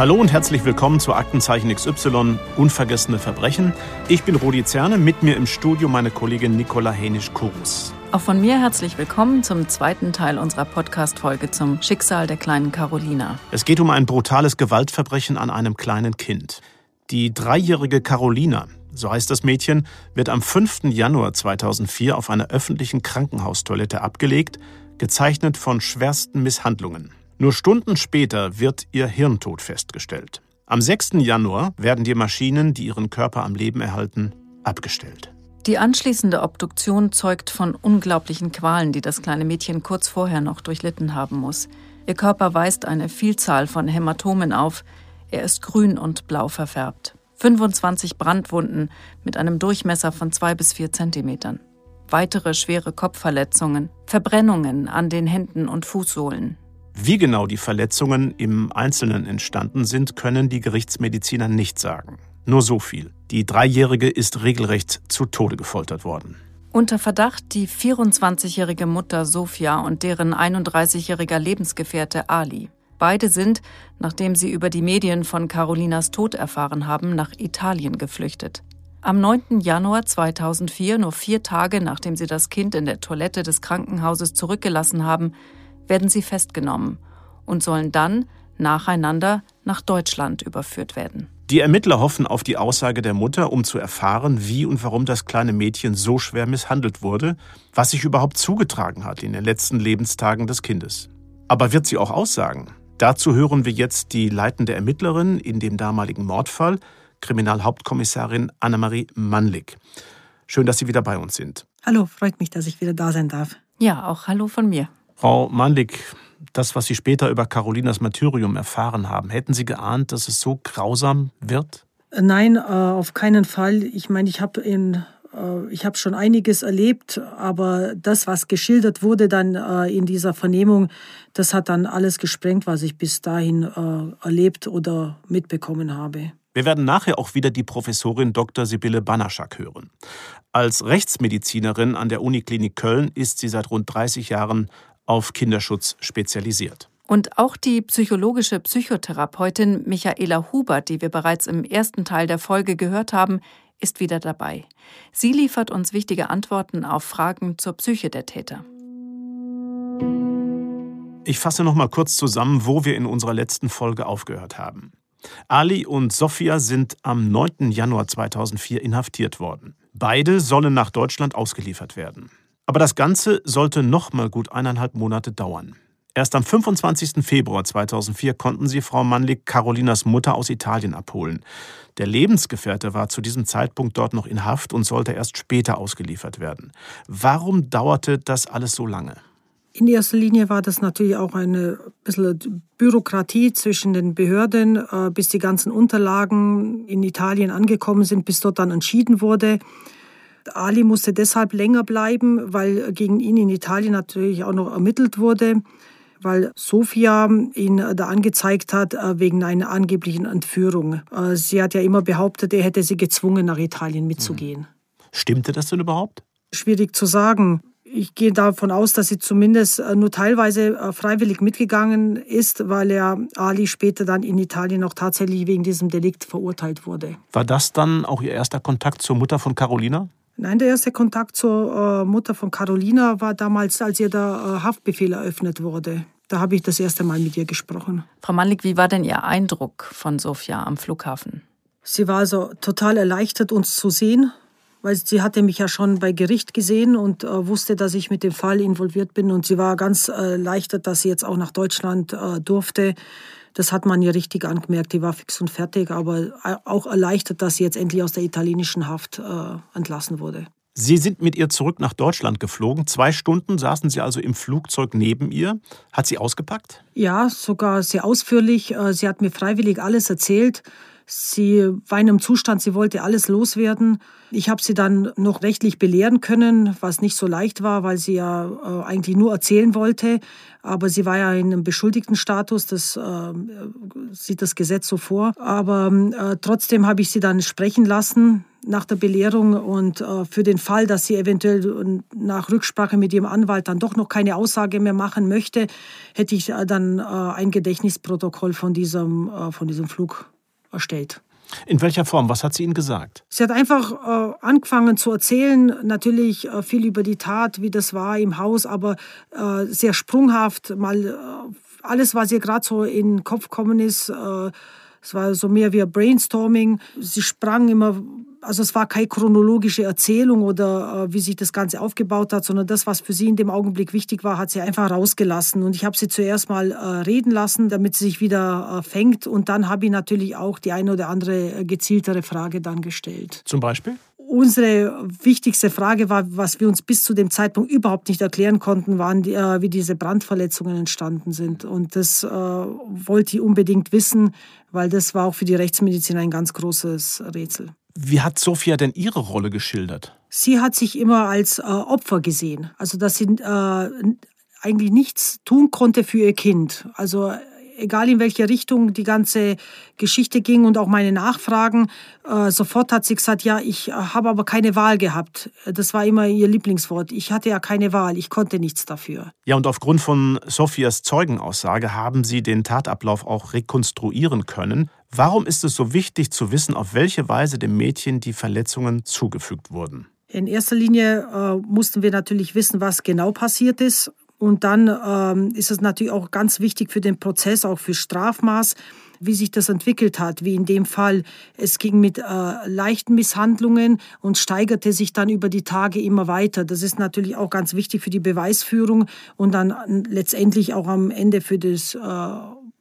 Hallo und herzlich willkommen zu Aktenzeichen XY Unvergessene Verbrechen. Ich bin Rudi Zerne, mit mir im Studio meine Kollegin Nicola Henisch-Kurus. Auch von mir herzlich willkommen zum zweiten Teil unserer Podcast-Folge zum Schicksal der kleinen Carolina. Es geht um ein brutales Gewaltverbrechen an einem kleinen Kind. Die dreijährige Carolina, so heißt das Mädchen, wird am 5. Januar 2004 auf einer öffentlichen Krankenhaustoilette abgelegt, gezeichnet von schwersten Misshandlungen. Nur Stunden später wird ihr Hirntod festgestellt. Am 6. Januar werden die Maschinen, die ihren Körper am Leben erhalten, abgestellt. Die anschließende Obduktion zeugt von unglaublichen Qualen, die das kleine Mädchen kurz vorher noch durchlitten haben muss. Ihr Körper weist eine Vielzahl von Hämatomen auf. Er ist grün und blau verfärbt. 25 Brandwunden mit einem Durchmesser von zwei bis vier Zentimetern. Weitere schwere Kopfverletzungen, Verbrennungen an den Händen und Fußsohlen, wie genau die Verletzungen im Einzelnen entstanden sind, können die Gerichtsmediziner nicht sagen. Nur so viel. Die Dreijährige ist regelrecht zu Tode gefoltert worden. Unter Verdacht die 24-jährige Mutter Sofia und deren 31-jähriger Lebensgefährte Ali. Beide sind, nachdem sie über die Medien von Carolinas Tod erfahren haben, nach Italien geflüchtet. Am 9. Januar 2004, nur vier Tage nachdem sie das Kind in der Toilette des Krankenhauses zurückgelassen haben, werden sie festgenommen und sollen dann nacheinander nach Deutschland überführt werden. Die Ermittler hoffen auf die Aussage der Mutter, um zu erfahren, wie und warum das kleine Mädchen so schwer misshandelt wurde, was sich überhaupt zugetragen hat in den letzten Lebenstagen des Kindes. Aber wird sie auch aussagen? Dazu hören wir jetzt die leitende Ermittlerin in dem damaligen Mordfall, Kriminalhauptkommissarin Annemarie Mannlig. Schön, dass Sie wieder bei uns sind. Hallo, freut mich, dass ich wieder da sein darf. Ja, auch hallo von mir. Frau Mandig, das, was Sie später über Carolinas Martyrium erfahren haben, hätten Sie geahnt, dass es so grausam wird? Nein, äh, auf keinen Fall. Ich meine, ich habe in äh, ich habe schon einiges erlebt, aber das, was geschildert wurde dann äh, in dieser Vernehmung, das hat dann alles gesprengt, was ich bis dahin erlebt oder mitbekommen habe. Wir werden nachher auch wieder die Professorin Dr. Sibylle Banaschak hören. Als Rechtsmedizinerin an der Uniklinik Köln ist sie seit rund 30 Jahren auf Kinderschutz spezialisiert. Und auch die psychologische Psychotherapeutin Michaela Hubert, die wir bereits im ersten Teil der Folge gehört haben, ist wieder dabei. Sie liefert uns wichtige Antworten auf Fragen zur Psyche der Täter. Ich fasse noch mal kurz zusammen, wo wir in unserer letzten Folge aufgehört haben. Ali und Sophia sind am 9. Januar 2004 inhaftiert worden. Beide sollen nach Deutschland ausgeliefert werden. Aber das Ganze sollte noch mal gut eineinhalb Monate dauern. Erst am 25. Februar 2004 konnten sie Frau Mannlig Carolinas Mutter aus Italien abholen. Der Lebensgefährte war zu diesem Zeitpunkt dort noch in Haft und sollte erst später ausgeliefert werden. Warum dauerte das alles so lange? In erster Linie war das natürlich auch eine bisschen Bürokratie zwischen den Behörden, äh, bis die ganzen Unterlagen in Italien angekommen sind, bis dort dann entschieden wurde. Ali musste deshalb länger bleiben, weil gegen ihn in Italien natürlich auch noch ermittelt wurde, weil Sofia ihn da angezeigt hat äh, wegen einer angeblichen Entführung. Äh, sie hat ja immer behauptet, er hätte sie gezwungen, nach Italien mitzugehen. Stimmte das denn überhaupt? Schwierig zu sagen. Ich gehe davon aus, dass sie zumindest äh, nur teilweise freiwillig mitgegangen ist, weil er Ali später dann in Italien auch tatsächlich wegen diesem Delikt verurteilt wurde. War das dann auch Ihr erster Kontakt zur Mutter von Carolina? Nein, der erste Kontakt zur äh, Mutter von Carolina war damals, als ihr der äh, Haftbefehl eröffnet wurde. Da habe ich das erste Mal mit ihr gesprochen. Frau Malik, wie war denn Ihr Eindruck von Sofia am Flughafen? Sie war also total erleichtert, uns zu sehen, weil sie hatte mich ja schon bei Gericht gesehen und äh, wusste, dass ich mit dem Fall involviert bin. Und sie war ganz äh, erleichtert, dass sie jetzt auch nach Deutschland durfte. Das hat man ihr richtig angemerkt, die war fix und fertig, aber auch erleichtert, dass sie jetzt endlich aus der italienischen Haft äh, entlassen wurde. Sie sind mit ihr zurück nach Deutschland geflogen. Zwei Stunden saßen Sie also im Flugzeug neben ihr. Hat sie ausgepackt? Ja, sogar sehr ausführlich. Äh, sie hat mir freiwillig alles erzählt. Sie war in einem Zustand, sie wollte alles loswerden. Ich habe sie dann noch rechtlich belehren können, was nicht so leicht war, weil sie ja äh, eigentlich nur erzählen wollte. Aber sie war ja in einem Beschuldigtenstatus, das äh, sieht das Gesetz so vor. Aber äh, trotzdem habe ich sie dann sprechen lassen nach der Belehrung und äh, für den Fall, dass sie eventuell nach Rücksprache mit ihrem Anwalt dann doch noch keine Aussage mehr machen möchte, hätte ich äh, dann äh, ein Gedächtnisprotokoll von diesem, von diesem Flug erstellt. In welcher Form? Was hat sie Ihnen gesagt? Sie hat einfach äh, angefangen zu erzählen, natürlich äh, viel über die Tat, wie das war im Haus, aber äh, sehr sprunghaft. Mal äh, alles, was ihr gerade so in den Kopf gekommen ist. Äh, es war so mehr wie ein Brainstorming. Sie sprang immer also es war keine chronologische Erzählung oder äh, wie sich das Ganze aufgebaut hat, sondern das, was für sie in dem Augenblick wichtig war, hat sie einfach rausgelassen. Und ich habe sie zuerst mal äh, reden lassen, damit sie sich wieder äh, fängt. Und dann habe ich natürlich auch die eine oder andere äh, gezieltere Frage dann gestellt. Zum Beispiel? Unsere wichtigste Frage war, was wir uns bis zu dem Zeitpunkt überhaupt nicht erklären konnten, waren, die, äh, wie diese Brandverletzungen entstanden sind. Und das äh, wollte ich unbedingt wissen, weil das war auch für die Rechtsmedizin ein ganz großes Rätsel. Wie hat Sophia denn ihre Rolle geschildert? Sie hat sich immer als äh, Opfer gesehen. Also, dass sie äh, eigentlich nichts tun konnte für ihr Kind. Also, egal in welche Richtung die ganze Geschichte ging und auch meine Nachfragen, äh, sofort hat sie gesagt, ja, ich äh, habe aber keine Wahl gehabt. Das war immer ihr Lieblingswort. Ich hatte ja keine Wahl, ich konnte nichts dafür. Ja, und aufgrund von Sophias Zeugenaussage haben Sie den Tatablauf auch rekonstruieren können. Warum ist es so wichtig zu wissen, auf welche Weise dem Mädchen die Verletzungen zugefügt wurden? In erster Linie äh, mussten wir natürlich wissen, was genau passiert ist. Und dann ähm, ist es natürlich auch ganz wichtig für den Prozess, auch für Strafmaß, wie sich das entwickelt hat. Wie in dem Fall, es ging mit äh, leichten Misshandlungen und steigerte sich dann über die Tage immer weiter. Das ist natürlich auch ganz wichtig für die Beweisführung und dann letztendlich auch am Ende für das, äh,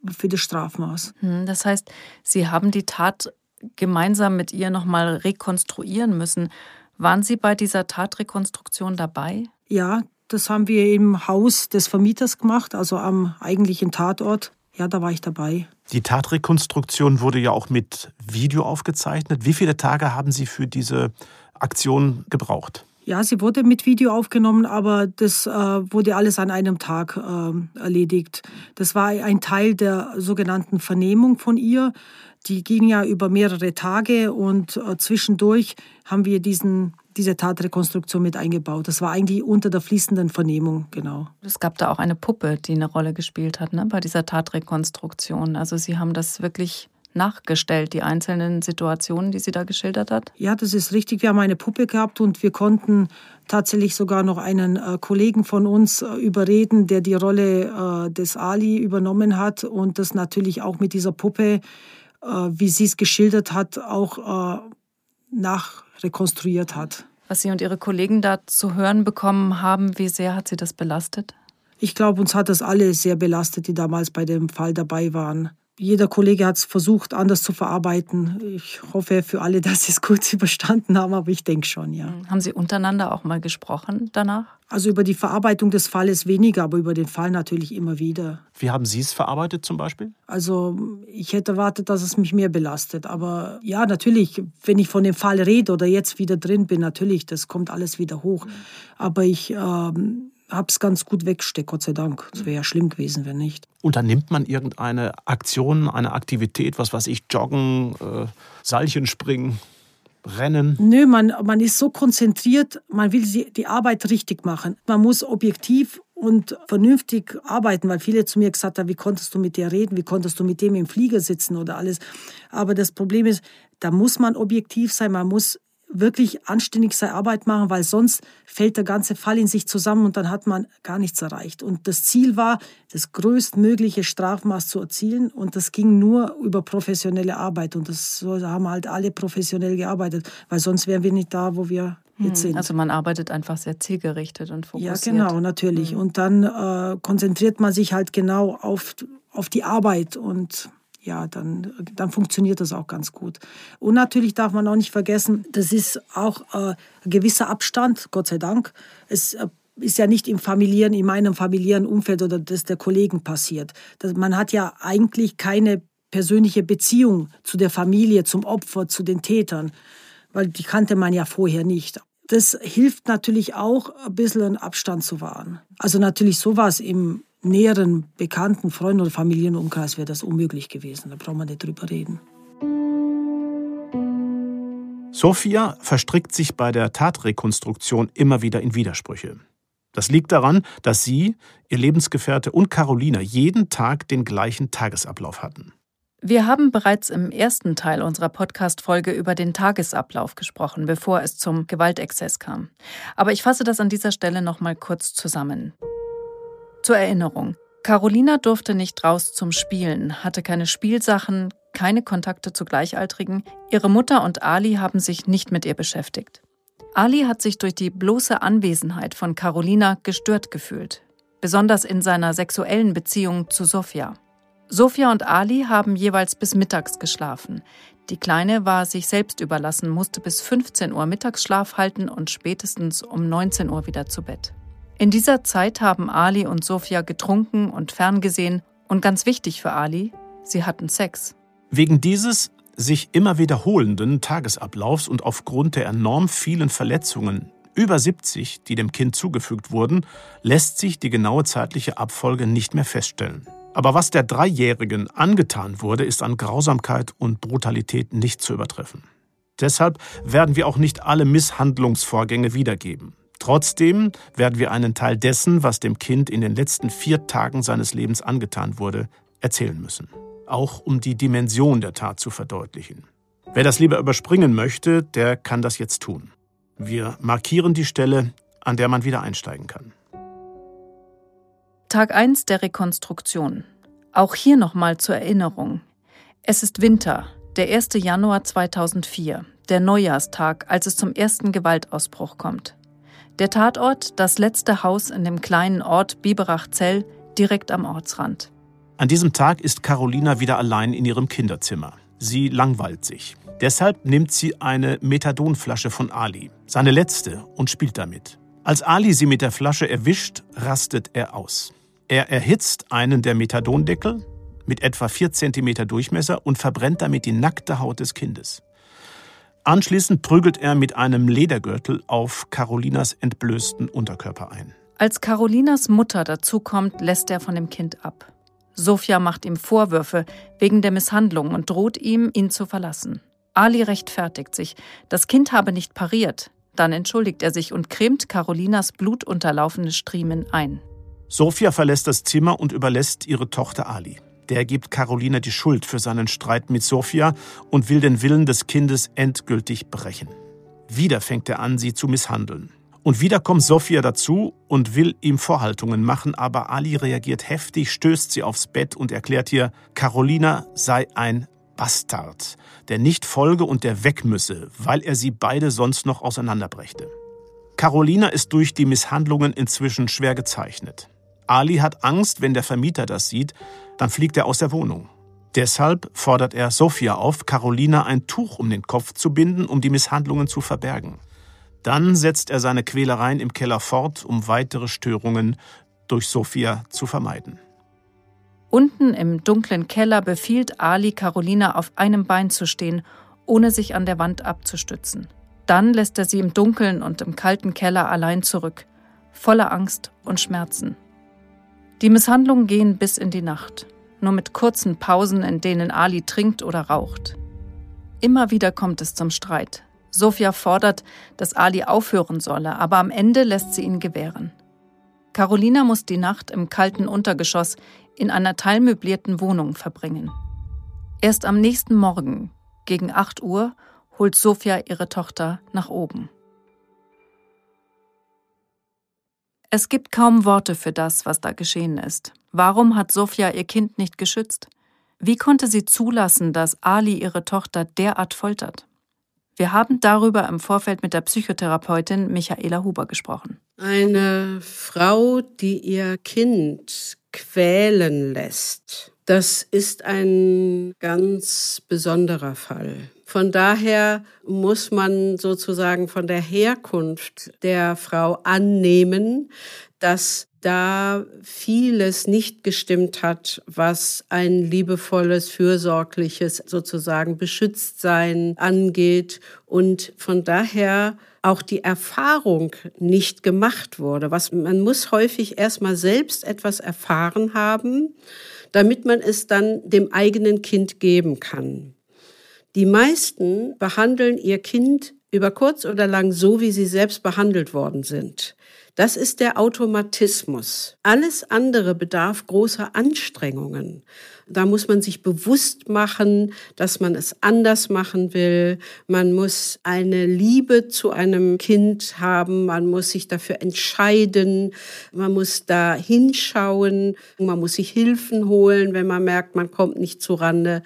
für das Strafmaß. Hm, das heißt, Sie haben die Tat gemeinsam mit ihr nochmal rekonstruieren müssen. Waren Sie bei dieser Tatrekonstruktion dabei? Ja, das haben wir im Haus des Vermieters gemacht, also am eigentlichen Tatort. Ja, da war ich dabei. Die Tatrekonstruktion wurde ja auch mit Video aufgezeichnet. Wie viele Tage haben Sie für diese Aktion gebraucht? Ja, sie wurde mit Video aufgenommen, aber das äh, wurde alles an einem Tag äh, erledigt. Das war ein Teil der sogenannten Vernehmung von ihr. Die ging ja über mehrere Tage und äh, zwischendurch haben wir diesen diese Tatrekonstruktion mit eingebaut. Das war eigentlich unter der fließenden Vernehmung, genau. Es gab da auch eine Puppe, die eine Rolle gespielt hat ne, bei dieser Tatrekonstruktion. Also Sie haben das wirklich nachgestellt, die einzelnen Situationen, die sie da geschildert hat? Ja, das ist richtig. Wir haben eine Puppe gehabt und wir konnten tatsächlich sogar noch einen äh, Kollegen von uns äh, überreden, der die Rolle äh, des Ali übernommen hat und das natürlich auch mit dieser Puppe, äh, wie sie es geschildert hat, auch äh, nachrekonstruiert hat was Sie und Ihre Kollegen da zu hören bekommen haben, wie sehr hat Sie das belastet? Ich glaube, uns hat das alle sehr belastet, die damals bei dem Fall dabei waren. Jeder Kollege hat es versucht, anders zu verarbeiten. Ich hoffe für alle, dass sie es gut überstanden haben, aber ich denke schon, ja. Hm. Haben Sie untereinander auch mal gesprochen danach? Also über die Verarbeitung des Falles weniger, aber über den Fall natürlich immer wieder. Wie haben Sie es verarbeitet zum Beispiel? Also ich hätte erwartet, dass es mich mehr belastet. Aber ja, natürlich, wenn ich von dem Fall rede oder jetzt wieder drin bin, natürlich, das kommt alles wieder hoch. Aber ich ähm, habe es ganz gut weggesteckt, Gott sei Dank. Es wäre ja schlimm gewesen, wenn nicht. Unternimmt man irgendeine Aktion, eine Aktivität, was weiß ich, Joggen, äh, Seilchen springen? Rennen? Nö, man, man ist so konzentriert, man will die Arbeit richtig machen. Man muss objektiv und vernünftig arbeiten, weil viele zu mir gesagt haben, wie konntest du mit der reden, wie konntest du mit dem im Flieger sitzen oder alles. Aber das Problem ist, da muss man objektiv sein, man muss wirklich anständig seine Arbeit machen, weil sonst fällt der ganze Fall in sich zusammen und dann hat man gar nichts erreicht. Und das Ziel war, das größtmögliche Strafmaß zu erzielen und das ging nur über professionelle Arbeit und das haben halt alle professionell gearbeitet, weil sonst wären wir nicht da, wo wir jetzt hm, sind. Also man arbeitet einfach sehr zielgerichtet und fokussiert. Ja, genau, natürlich. Mhm. Und dann äh, konzentriert man sich halt genau auf, auf die Arbeit und ja, dann, dann funktioniert das auch ganz gut. Und natürlich darf man auch nicht vergessen, das ist auch äh, ein gewisser Abstand, Gott sei Dank. Es äh, ist ja nicht im familiären, in meinem familiären Umfeld oder das der Kollegen passiert. Das, man hat ja eigentlich keine persönliche Beziehung zu der Familie, zum Opfer, zu den Tätern, weil die kannte man ja vorher nicht. Das hilft natürlich auch, ein bisschen einen Abstand zu wahren. Also natürlich sowas im näheren Bekannten, Freunden oder Familienumkreis wäre das unmöglich gewesen. Da braucht man nicht drüber reden. Sophia verstrickt sich bei der Tatrekonstruktion immer wieder in Widersprüche. Das liegt daran, dass sie, ihr Lebensgefährte und Carolina jeden Tag den gleichen Tagesablauf hatten. Wir haben bereits im ersten Teil unserer Podcast-Folge über den Tagesablauf gesprochen, bevor es zum Gewaltexzess kam. Aber ich fasse das an dieser Stelle nochmal kurz zusammen. Zur Erinnerung. Carolina durfte nicht raus zum Spielen, hatte keine Spielsachen, keine Kontakte zu Gleichaltrigen. Ihre Mutter und Ali haben sich nicht mit ihr beschäftigt. Ali hat sich durch die bloße Anwesenheit von Carolina gestört gefühlt, besonders in seiner sexuellen Beziehung zu Sofia. Sofia und Ali haben jeweils bis mittags geschlafen. Die Kleine war sich selbst überlassen, musste bis 15 Uhr Mittagsschlaf halten und spätestens um 19 Uhr wieder zu Bett. In dieser Zeit haben Ali und Sofia getrunken und ferngesehen und ganz wichtig für Ali, sie hatten Sex. Wegen dieses sich immer wiederholenden Tagesablaufs und aufgrund der enorm vielen Verletzungen, über 70, die dem Kind zugefügt wurden, lässt sich die genaue zeitliche Abfolge nicht mehr feststellen. Aber was der Dreijährigen angetan wurde, ist an Grausamkeit und Brutalität nicht zu übertreffen. Deshalb werden wir auch nicht alle Misshandlungsvorgänge wiedergeben. Trotzdem werden wir einen Teil dessen, was dem Kind in den letzten vier Tagen seines Lebens angetan wurde, erzählen müssen. Auch um die Dimension der Tat zu verdeutlichen. Wer das lieber überspringen möchte, der kann das jetzt tun. Wir markieren die Stelle, an der man wieder einsteigen kann. Tag 1 der Rekonstruktion. Auch hier nochmal zur Erinnerung. Es ist Winter, der 1. Januar 2004, der Neujahrstag, als es zum ersten Gewaltausbruch kommt. Der Tatort, das letzte Haus in dem kleinen Ort Biberach-Zell, direkt am Ortsrand. An diesem Tag ist Carolina wieder allein in ihrem Kinderzimmer. Sie langweilt sich. Deshalb nimmt sie eine Methadonflasche von Ali, seine letzte, und spielt damit. Als Ali sie mit der Flasche erwischt, rastet er aus. Er erhitzt einen der Methadondeckel mit etwa 4 cm Durchmesser und verbrennt damit die nackte Haut des Kindes. Anschließend prügelt er mit einem Ledergürtel auf Carolinas entblößten Unterkörper ein. Als Carolinas Mutter dazukommt, lässt er von dem Kind ab. Sophia macht ihm Vorwürfe wegen der Misshandlung und droht ihm, ihn zu verlassen. Ali rechtfertigt sich. Das Kind habe nicht pariert. Dann entschuldigt er sich und cremt Carolinas blutunterlaufene Striemen ein. Sophia verlässt das Zimmer und überlässt ihre Tochter Ali. Der gibt Carolina die Schuld für seinen Streit mit Sophia und will den Willen des Kindes endgültig brechen. Wieder fängt er an, sie zu misshandeln. Und wieder kommt Sophia dazu und will ihm Vorhaltungen machen, aber Ali reagiert heftig, stößt sie aufs Bett und erklärt ihr, Carolina sei ein Bastard, der nicht folge und der weg müsse, weil er sie beide sonst noch auseinanderbrächte. Carolina ist durch die Misshandlungen inzwischen schwer gezeichnet. Ali hat Angst, wenn der Vermieter das sieht, dann fliegt er aus der Wohnung. Deshalb fordert er Sophia auf, Carolina ein Tuch um den Kopf zu binden, um die Misshandlungen zu verbergen. Dann setzt er seine Quälereien im Keller fort, um weitere Störungen durch Sophia zu vermeiden. Unten im dunklen Keller befiehlt Ali Carolina auf einem Bein zu stehen, ohne sich an der Wand abzustützen. Dann lässt er sie im Dunkeln und im kalten Keller allein zurück, voller Angst und Schmerzen. Die Misshandlungen gehen bis in die Nacht, nur mit kurzen Pausen, in denen Ali trinkt oder raucht. Immer wieder kommt es zum Streit. Sophia fordert, dass Ali aufhören solle, aber am Ende lässt sie ihn gewähren. Carolina muss die Nacht im kalten Untergeschoss in einer teilmöblierten Wohnung verbringen. Erst am nächsten Morgen, gegen 8 Uhr, holt Sophia ihre Tochter nach oben. Es gibt kaum Worte für das, was da geschehen ist. Warum hat Sophia ihr Kind nicht geschützt? Wie konnte sie zulassen, dass Ali ihre Tochter derart foltert? Wir haben darüber im Vorfeld mit der Psychotherapeutin Michaela Huber gesprochen. Eine Frau, die ihr Kind quälen lässt, das ist ein ganz besonderer Fall Von daher muss man sozusagen von der Herkunft der Frau annehmen, dass da vieles nicht gestimmt hat, was ein liebevolles, fürsorgliches sozusagen Beschütztsein angeht und von daher auch die Erfahrung nicht gemacht wurde. Was man muss häufig erstmal selbst etwas erfahren haben, damit man es dann dem eigenen Kind geben kann. Die meisten behandeln ihr Kind über kurz oder lang so, wie sie selbst behandelt worden sind. Das ist der Automatismus. Alles andere bedarf großer Anstrengungen. Da muss man sich bewusst machen, dass man es anders machen will. Man muss eine Liebe zu einem Kind haben. Man muss sich dafür entscheiden. Man muss da hinschauen. Man muss sich Hilfen holen, wenn man merkt, man kommt nicht zurande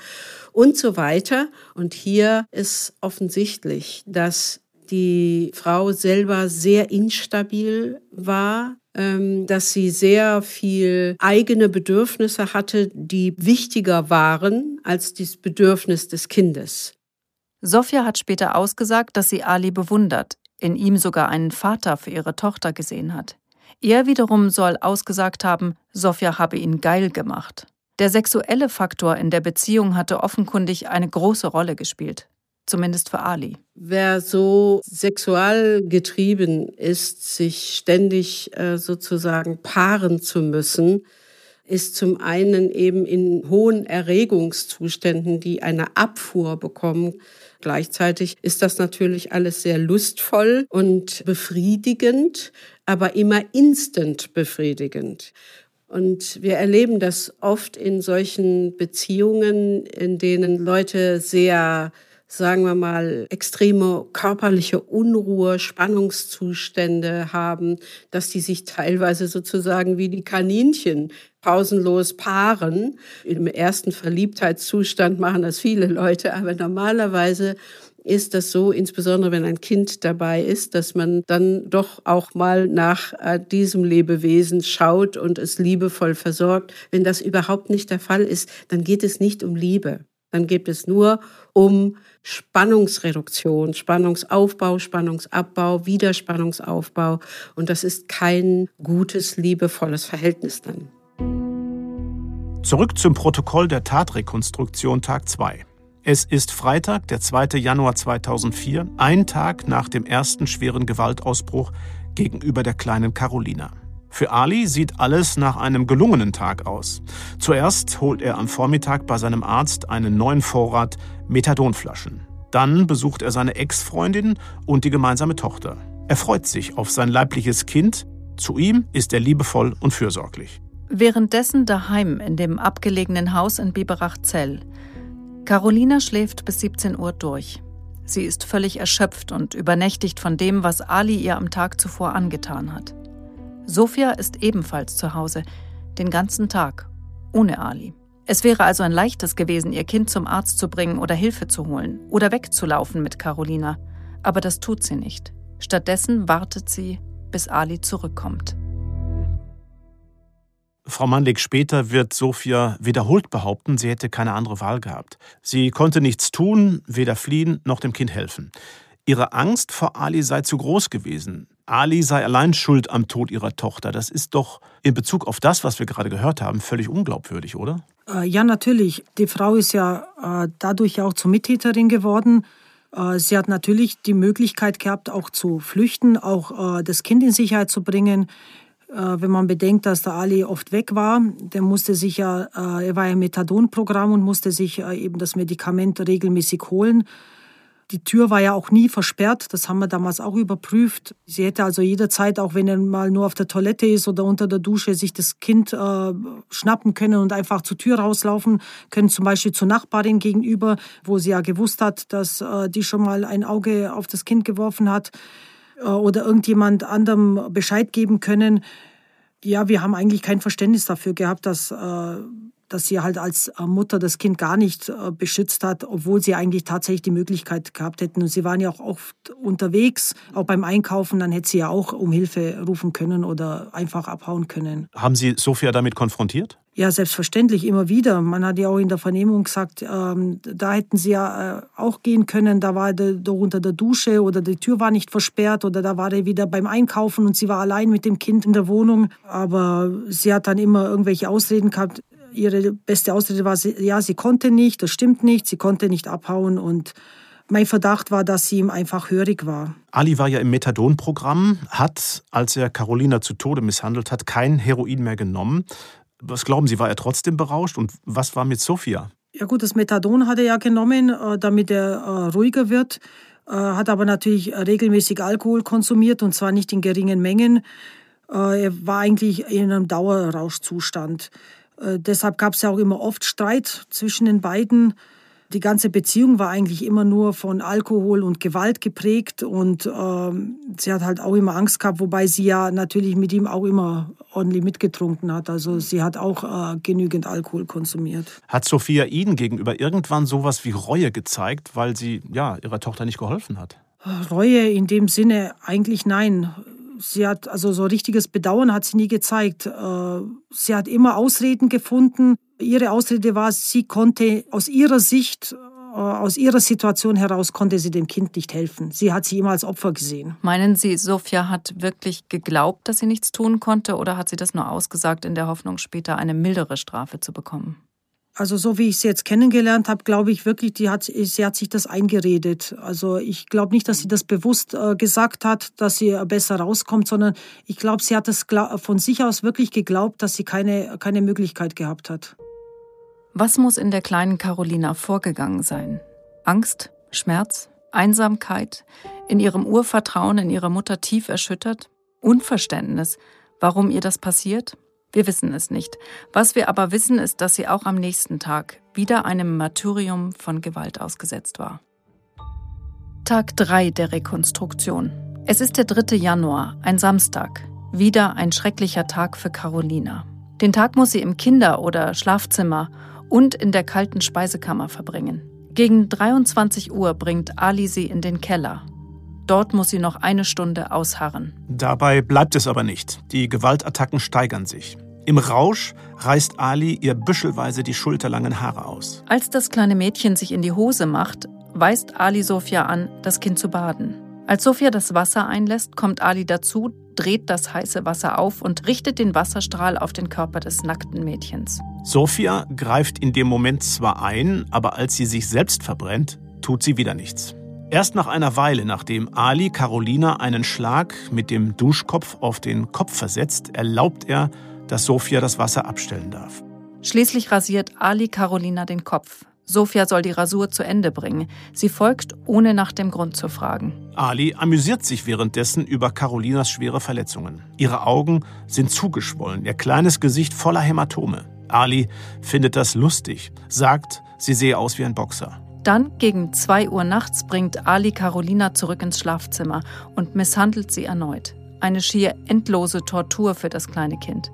und so weiter. Und hier ist offensichtlich, dass die Frau selber sehr instabil war, ähm, dass sie sehr viel eigene Bedürfnisse hatte, die wichtiger waren als das Bedürfnis des Kindes. Sophia hat später ausgesagt, dass sie Ali bewundert, in ihm sogar einen Vater für ihre Tochter gesehen hat. Er wiederum soll ausgesagt haben, Sophia habe ihn geil gemacht. Der sexuelle Faktor in der Beziehung hatte offenkundig eine große Rolle gespielt zumindest für Ali. Wer so sexualgetrieben ist, sich ständig äh, sozusagen paaren zu müssen, ist zum einen eben in hohen Erregungszuständen, die eine Abfuhr bekommen. Gleichzeitig ist das natürlich alles sehr lustvoll und befriedigend, aber immer instant befriedigend. Und wir erleben das oft in solchen Beziehungen, in denen Leute sehr sagen wir mal, extreme körperliche Unruhe, Spannungszustände haben, dass die sich teilweise sozusagen wie die Kaninchen pausenlos paaren. Im ersten Verliebtheitszustand machen das viele Leute, aber normalerweise ist das so, insbesondere wenn ein Kind dabei ist, dass man dann doch auch mal nach äh, diesem Lebewesen schaut und es liebevoll versorgt. Wenn das überhaupt nicht der Fall ist, dann geht es nicht um Liebe. Dann geht es nur um Spannungsreduktion, Spannungsaufbau, Spannungsabbau, Widerspannungsaufbau. Und das ist kein gutes, liebevolles Verhältnis dann. Zurück zum Protokoll der Tatrekonstruktion Tag 2. Es ist Freitag, der 2. Januar 2004, ein Tag nach dem ersten schweren Gewaltausbruch gegenüber der kleinen Carolina. Für Ali sieht alles nach einem gelungenen Tag aus. Zuerst holt er am Vormittag bei seinem Arzt einen neuen Vorrat Methadonflaschen. Dann besucht er seine Ex-Freundin und die gemeinsame Tochter. Er freut sich auf sein leibliches Kind. Zu ihm ist er liebevoll und fürsorglich. Währenddessen daheim in dem abgelegenen Haus in Biberach-Zell. Carolina schläft bis 17 Uhr durch. Sie ist völlig erschöpft und übernächtigt von dem, was Ali ihr am Tag zuvor angetan hat. Sophia ist ebenfalls zu Hause, den ganzen Tag, ohne Ali. Es wäre also ein leichtes gewesen, ihr Kind zum Arzt zu bringen oder Hilfe zu holen oder wegzulaufen mit Carolina. Aber das tut sie nicht. Stattdessen wartet sie, bis Ali zurückkommt. Frau Manlik, später wird Sophia wiederholt behaupten, sie hätte keine andere Wahl gehabt. Sie konnte nichts tun, weder fliehen noch dem Kind helfen. Ihre Angst vor Ali sei zu groß gewesen. Ali sei allein schuld am Tod ihrer Tochter. Das ist doch in Bezug auf das, was wir gerade gehört haben, völlig unglaubwürdig, oder? Äh, ja, natürlich. Die Frau ist ja äh, dadurch auch zur Mittäterin geworden. Äh, sie hat natürlich die Möglichkeit gehabt, auch zu flüchten, auch das Kind in Sicherheit zu bringen. Wenn man bedenkt, dass der Ali oft weg war, der musste sich ja, er war im Methadonprogramm und musste sich eben das Medikament regelmäßig holen. Die Tür war ja auch nie versperrt, das haben wir damals auch überprüft. Sie hätte also jederzeit, auch wenn er mal nur auf der Toilette ist oder unter der Dusche, sich das Kind äh, schnappen können und einfach zur Tür rauslaufen können, zum Beispiel zur Nachbarin gegenüber, wo sie ja gewusst hat, dass äh, die schon mal ein Auge auf das Kind geworfen hat äh, oder irgendjemand anderem Bescheid geben können. Ja, wir haben eigentlich kein Verständnis dafür gehabt, dass äh, dass sie halt als äh, Mutter das Kind gar nicht äh, beschützt hat, obwohl sie eigentlich tatsächlich die Möglichkeit gehabt hätten. Und sie waren ja auch oft unterwegs, auch beim Einkaufen, dann hätte sie ja auch um Hilfe rufen können oder einfach abhauen können. Haben Sie Sophia damit konfrontiert? Ja, selbstverständlich, immer wieder. Man hat ja auch in der Vernehmung gesagt, ähm, da hätten sie ja äh, auch gehen können. Da war der, der unter der Dusche oder die Tür war nicht versperrt oder da war er wieder beim Einkaufen und sie war allein mit dem Kind in der Wohnung. Aber sie hat dann immer irgendwelche Ausreden gehabt. Ihre beste Ausrede war, ja, sie konnte nicht, das stimmt nicht, sie konnte nicht abhauen und mein Verdacht war, dass sie ihm einfach hörig war. Ali war ja im Methadon-Programm, hat, als er Carolina zu Tode misshandelt hat, kein Heroin mehr genommen. Was glauben Sie, war er trotzdem berauscht? Und was war mit Sophia? Ja gut, das Methadon hat er ja genommen, äh, damit er äh, ruhiger wird, äh, hat aber natürlich regelmäßig Alkohol konsumiert und zwar nicht in geringen Mengen. Er war eigentlich in einem Dauerrauschzustand. Deshalb gab es ja auch immer oft Streit zwischen den beiden die ganze Beziehung war eigentlich immer nur von Alkohol und Gewalt geprägt und ähm, sie hat halt auch immer Angst gehabt, wobei sie ja natürlich mit ihm auch immer ordentlich mitgetrunken hat. Also sie hat auch äh, genügend Alkohol konsumiert. Hat Sophia Ihnen gegenüber irgendwann sowas wie Reue gezeigt, weil sie ja ihrer Tochter nicht geholfen hat? Reue in dem Sinne eigentlich nein. Sie hat also so richtiges Bedauern hat sie nie gezeigt. Äh, sie hat immer Ausreden gefunden. Ihre Ausrede war, sie konnte aus ihrer Sicht äh, aus ihrer Situation heraus konnte sie dem Kind nicht helfen. Sie hat sie immer als Opfer gesehen. Meinen Sie, Sophia hat wirklich geglaubt, dass sie nichts tun konnte, oder hat sie das nur ausgesagt in der Hoffnung, später eine mildere Strafe zu bekommen? Also so wie ich sie jetzt kennengelernt habe, glaube ich wirklich, die hat, sie hat sich das eingeredet. Also ich glaube nicht, dass sie das bewusst äh, gesagt hat, dass sie besser rauskommt, sondern ich glaube, sie hat es von sich aus wirklich geglaubt, dass sie keine, keine Möglichkeit gehabt hat. Was muss in der kleinen Carolina vorgegangen sein? Angst, Schmerz, Einsamkeit, in ihrem Urvertrauen in ihre Mutter tief erschüttert? Unverständnis, warum ihr das passiert? Wir wissen es nicht. Was wir aber wissen, ist, dass sie auch am nächsten Tag wieder einem Martyrium von Gewalt ausgesetzt war. Tag 3 der Rekonstruktion. Es ist der 3. Januar, ein Samstag. Wieder ein schrecklicher Tag für Carolina. Den Tag muss sie im Kinder- oder Schlafzimmer und in der kalten Speisekammer verbringen. Gegen 23 Uhr bringt Ali sie in den Keller. Dort muss sie noch eine Stunde ausharren. Dabei bleibt es aber nicht. Die Gewaltattacken steigern sich. Im Rausch reißt Ali ihr büschelweise die schulterlangen Haare aus. Als das kleine Mädchen sich in die Hose macht, weist Ali Sophia an, das Kind zu baden. Als Sophia das Wasser einlässt, kommt Ali dazu, dreht das heiße Wasser auf und richtet den Wasserstrahl auf den Körper des nackten Mädchens. Sophia greift in dem Moment zwar ein, aber als sie sich selbst verbrennt, tut sie wieder nichts. Erst nach einer Weile, nachdem Ali Carolina einen Schlag mit dem Duschkopf auf den Kopf versetzt, erlaubt er, dass Sophia das Wasser abstellen darf. Schließlich rasiert Ali Carolina den Kopf. Sophia soll die Rasur zu Ende bringen. Sie folgt, ohne nach dem Grund zu fragen. Ali amüsiert sich währenddessen über Carolinas schwere Verletzungen. Ihre Augen sind zugeschwollen, ihr kleines Gesicht voller Hämatome. Ali findet das lustig, sagt, sie sehe aus wie ein Boxer. Dann, gegen zwei Uhr nachts, bringt Ali Carolina zurück ins Schlafzimmer und misshandelt sie erneut. Eine schier endlose Tortur für das kleine Kind.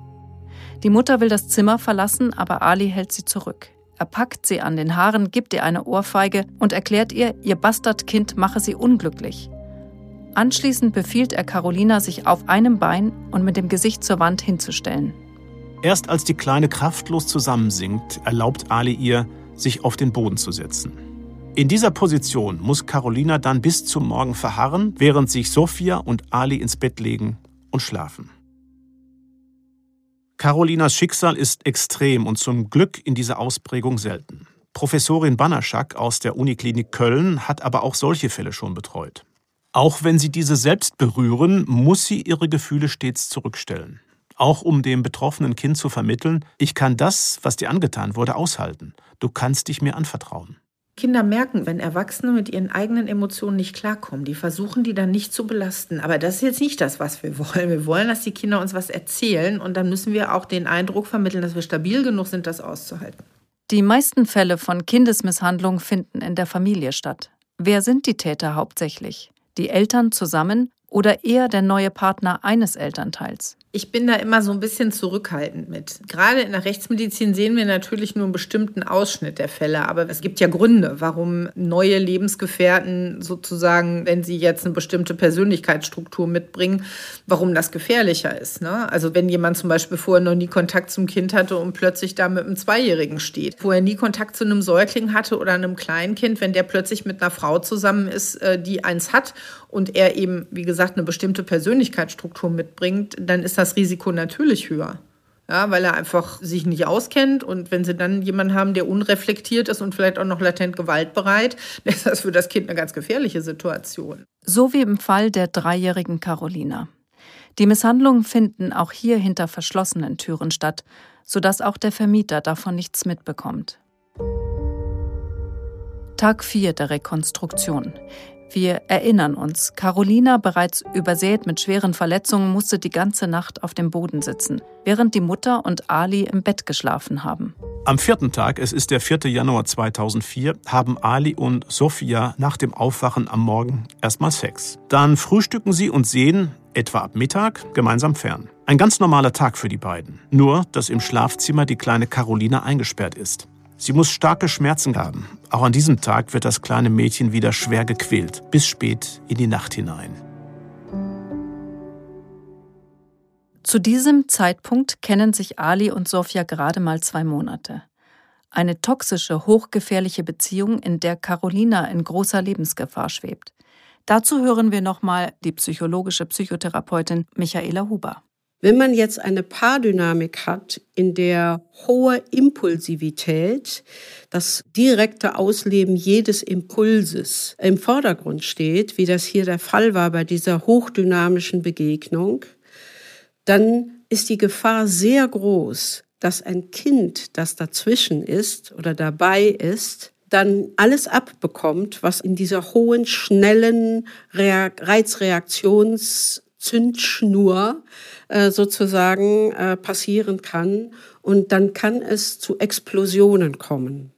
Die Mutter will das Zimmer verlassen, aber Ali hält sie zurück. Er packt sie an den Haaren, gibt ihr eine Ohrfeige und erklärt ihr, ihr Bastardkind mache sie unglücklich. Anschließend befiehlt er Carolina, sich auf einem Bein und mit dem Gesicht zur Wand hinzustellen. Erst als die Kleine kraftlos zusammensinkt, erlaubt Ali ihr, sich auf den Boden zu setzen. In dieser Position muss Carolina dann bis zum Morgen verharren, während sich Sophia und Ali ins Bett legen und schlafen. Carolinas Schicksal ist extrem und zum Glück in dieser Ausprägung selten. Professorin Banaschak aus der Uniklinik Köln hat aber auch solche Fälle schon betreut. Auch wenn sie diese selbst berühren, muss sie ihre Gefühle stets zurückstellen. Auch um dem betroffenen Kind zu vermitteln, ich kann das, was dir angetan wurde, aushalten. Du kannst dich mir anvertrauen. Kinder merken, wenn Erwachsene mit ihren eigenen Emotionen nicht klarkommen. Die versuchen, die dann nicht zu belasten. Aber das ist jetzt nicht das, was wir wollen. Wir wollen, dass die Kinder uns was erzählen und dann müssen wir auch den Eindruck vermitteln, dass wir stabil genug sind, das auszuhalten. Die meisten Fälle von Kindesmisshandlung finden in der Familie statt. Wer sind die Täter hauptsächlich? Die Eltern zusammen oder eher der neue Partner eines Elternteils? Ich bin da immer so ein bisschen zurückhaltend mit. Gerade in der Rechtsmedizin sehen wir natürlich nur einen bestimmten Ausschnitt der Fälle, aber es gibt ja Gründe, warum neue Lebensgefährten sozusagen, wenn sie jetzt eine bestimmte Persönlichkeitsstruktur mitbringen, warum das gefährlicher ist. Ne? Also wenn jemand zum Beispiel vorher noch nie Kontakt zum Kind hatte und plötzlich da mit einem Zweijährigen steht, vorher nie Kontakt zu einem Säugling hatte oder einem Kleinkind, wenn der plötzlich mit einer Frau zusammen ist, äh, die eins hat und er eben, wie gesagt, eine bestimmte Persönlichkeitsstruktur mitbringt, dann ist das Risiko natürlich höher. Ja, weil er einfach sich nicht auskennt. Und wenn sie dann jemanden haben, der unreflektiert ist und vielleicht auch noch latent gewaltbereit, dann ist das für das Kind eine ganz gefährliche Situation. So wie im Fall der dreijährigen Carolina. Die Misshandlungen finden auch hier hinter verschlossenen Türen statt, sodass auch der Vermieter davon nichts mitbekommt. Tag 4 der Rekonstruktion. Wir erinnern uns, Carolina, bereits übersät mit schweren Verletzungen, musste die ganze Nacht auf dem Boden sitzen, während die Mutter und Ali im Bett geschlafen haben. Am vierten Tag, es ist der 4. Januar 2004, haben Ali und Sophia nach dem Aufwachen am Morgen erstmal Sex. Dann frühstücken sie und sehen, etwa ab Mittag, gemeinsam fern. Ein ganz normaler Tag für die beiden. Nur, dass im Schlafzimmer die kleine Carolina eingesperrt ist. Sie muss starke Schmerzen haben. Auch an diesem Tag wird das kleine Mädchen wieder schwer gequält, bis spät in die Nacht hinein. Zu diesem Zeitpunkt kennen sich Ali und Sofia gerade mal zwei Monate. Eine toxische, hochgefährliche Beziehung, in der Carolina in großer Lebensgefahr schwebt. Dazu hören wir nochmal die psychologische Psychotherapeutin Michaela Huber. Wenn man jetzt eine Paardynamik hat, in der hohe Impulsivität, das direkte Ausleben jedes Impulses im Vordergrund steht, wie das hier der Fall war bei dieser hochdynamischen Begegnung, dann ist die Gefahr sehr groß, dass ein Kind, das dazwischen ist oder dabei ist, dann alles abbekommt, was in dieser hohen, schnellen Reizreaktions Zündschnur äh, sozusagen äh, passieren kann und dann kann es zu Explosionen kommen.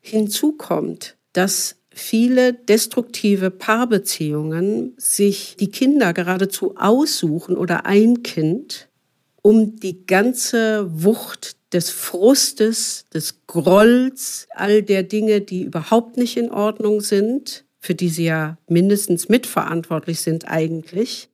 Hinzu kommt, dass viele destruktive Paarbeziehungen sich die Kinder geradezu aussuchen oder ein Kind, um die ganze Wucht des Frustes, des Grolls, all der Dinge, die überhaupt nicht in Ordnung sind, für die sie ja mindestens mitverantwortlich sind eigentlich,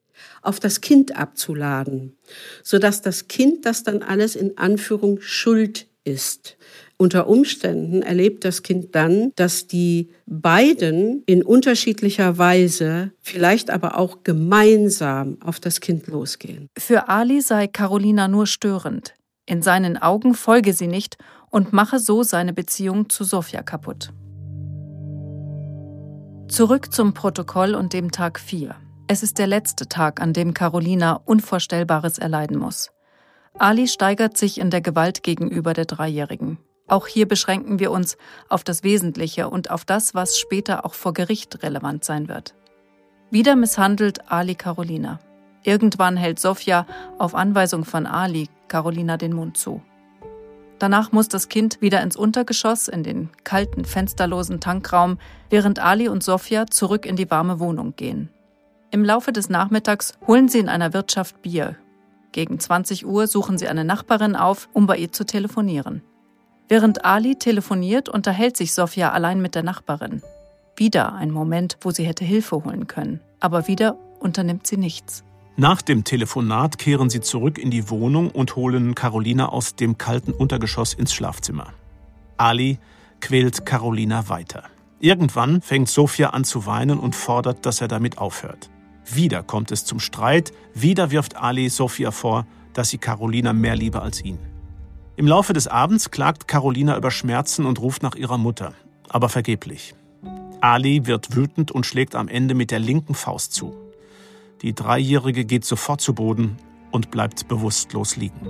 auf das Kind abzuladen, sodass das Kind das dann alles in Anführung schuld ist. Unter Umständen erlebt das Kind dann, dass die beiden in unterschiedlicher Weise, vielleicht aber auch gemeinsam auf das Kind losgehen. Für Ali sei Carolina nur störend. In seinen Augen folge sie nicht und mache so seine Beziehung zu Sofia kaputt. Zurück zum Protokoll und dem Tag 4. Es ist der letzte Tag, an dem Carolina Unvorstellbares erleiden muss. Ali steigert sich in der Gewalt gegenüber der Dreijährigen. Auch hier beschränken wir uns auf das Wesentliche und auf das, was später auch vor Gericht relevant sein wird. Wieder misshandelt Ali Carolina. Irgendwann hält Sofia auf Anweisung von Ali Carolina den Mund zu. Danach muss das Kind wieder ins Untergeschoss in den kalten, fensterlosen Tankraum, während Ali und Sofia zurück in die warme Wohnung gehen. Im Laufe des Nachmittags holen sie in einer Wirtschaft Bier. Gegen 20 Uhr suchen sie eine Nachbarin auf, um bei ihr zu telefonieren. Während Ali telefoniert, unterhält sich Sofia allein mit der Nachbarin. Wieder ein Moment, wo sie hätte Hilfe holen können. Aber wieder unternimmt sie nichts. Nach dem Telefonat kehren sie zurück in die Wohnung und holen Carolina aus dem kalten Untergeschoss ins Schlafzimmer. Ali quält Carolina weiter. Irgendwann fängt Sofia an zu weinen und fordert, dass er damit aufhört. Wieder kommt es zum Streit, wieder wirft Ali Sophia vor, dass sie Carolina mehr liebe als ihn. Im Laufe des Abends klagt Carolina über Schmerzen und ruft nach ihrer Mutter, aber vergeblich. Ali wird wütend und schlägt am Ende mit der linken Faust zu. Die Dreijährige geht sofort zu Boden und bleibt bewusstlos liegen.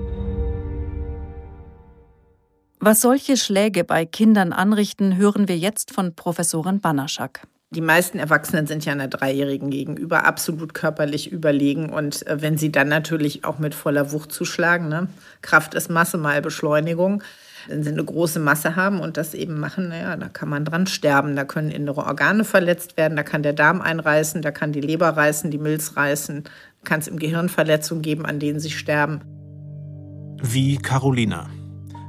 Was solche Schläge bei Kindern anrichten, hören wir jetzt von Professorin Banaschak. Die meisten Erwachsenen sind ja einer Dreijährigen gegenüber absolut körperlich überlegen. Und äh, wenn sie dann natürlich auch mit voller Wucht zuschlagen, ne? Kraft ist Masse mal Beschleunigung, wenn sie eine große Masse haben und das eben machen, naja, da kann man dran sterben. Da können innere Organe verletzt werden, da kann der Darm einreißen, da kann die Leber reißen, die Milz reißen, kann es im Gehirn Verletzungen geben, an denen sie sterben. Wie Carolina.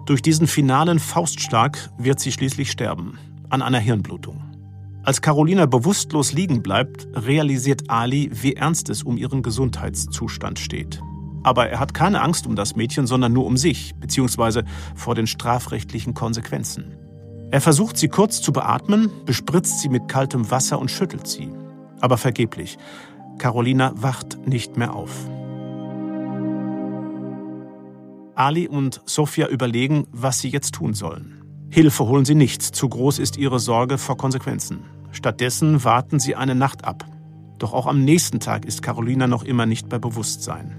Durch diesen finalen Faustschlag wird sie schließlich sterben, an einer Hirnblutung. Als Carolina bewusstlos liegen bleibt, realisiert Ali, wie ernst es um ihren Gesundheitszustand steht. Aber er hat keine Angst um das Mädchen, sondern nur um sich, beziehungsweise vor den strafrechtlichen Konsequenzen. Er versucht sie kurz zu beatmen, bespritzt sie mit kaltem Wasser und schüttelt sie. Aber vergeblich. Carolina wacht nicht mehr auf. Ali und Sofia überlegen, was sie jetzt tun sollen. Hilfe holen sie nicht, zu groß ist ihre Sorge vor Konsequenzen. Stattdessen warten sie eine Nacht ab. Doch auch am nächsten Tag ist Carolina noch immer nicht bei Bewusstsein.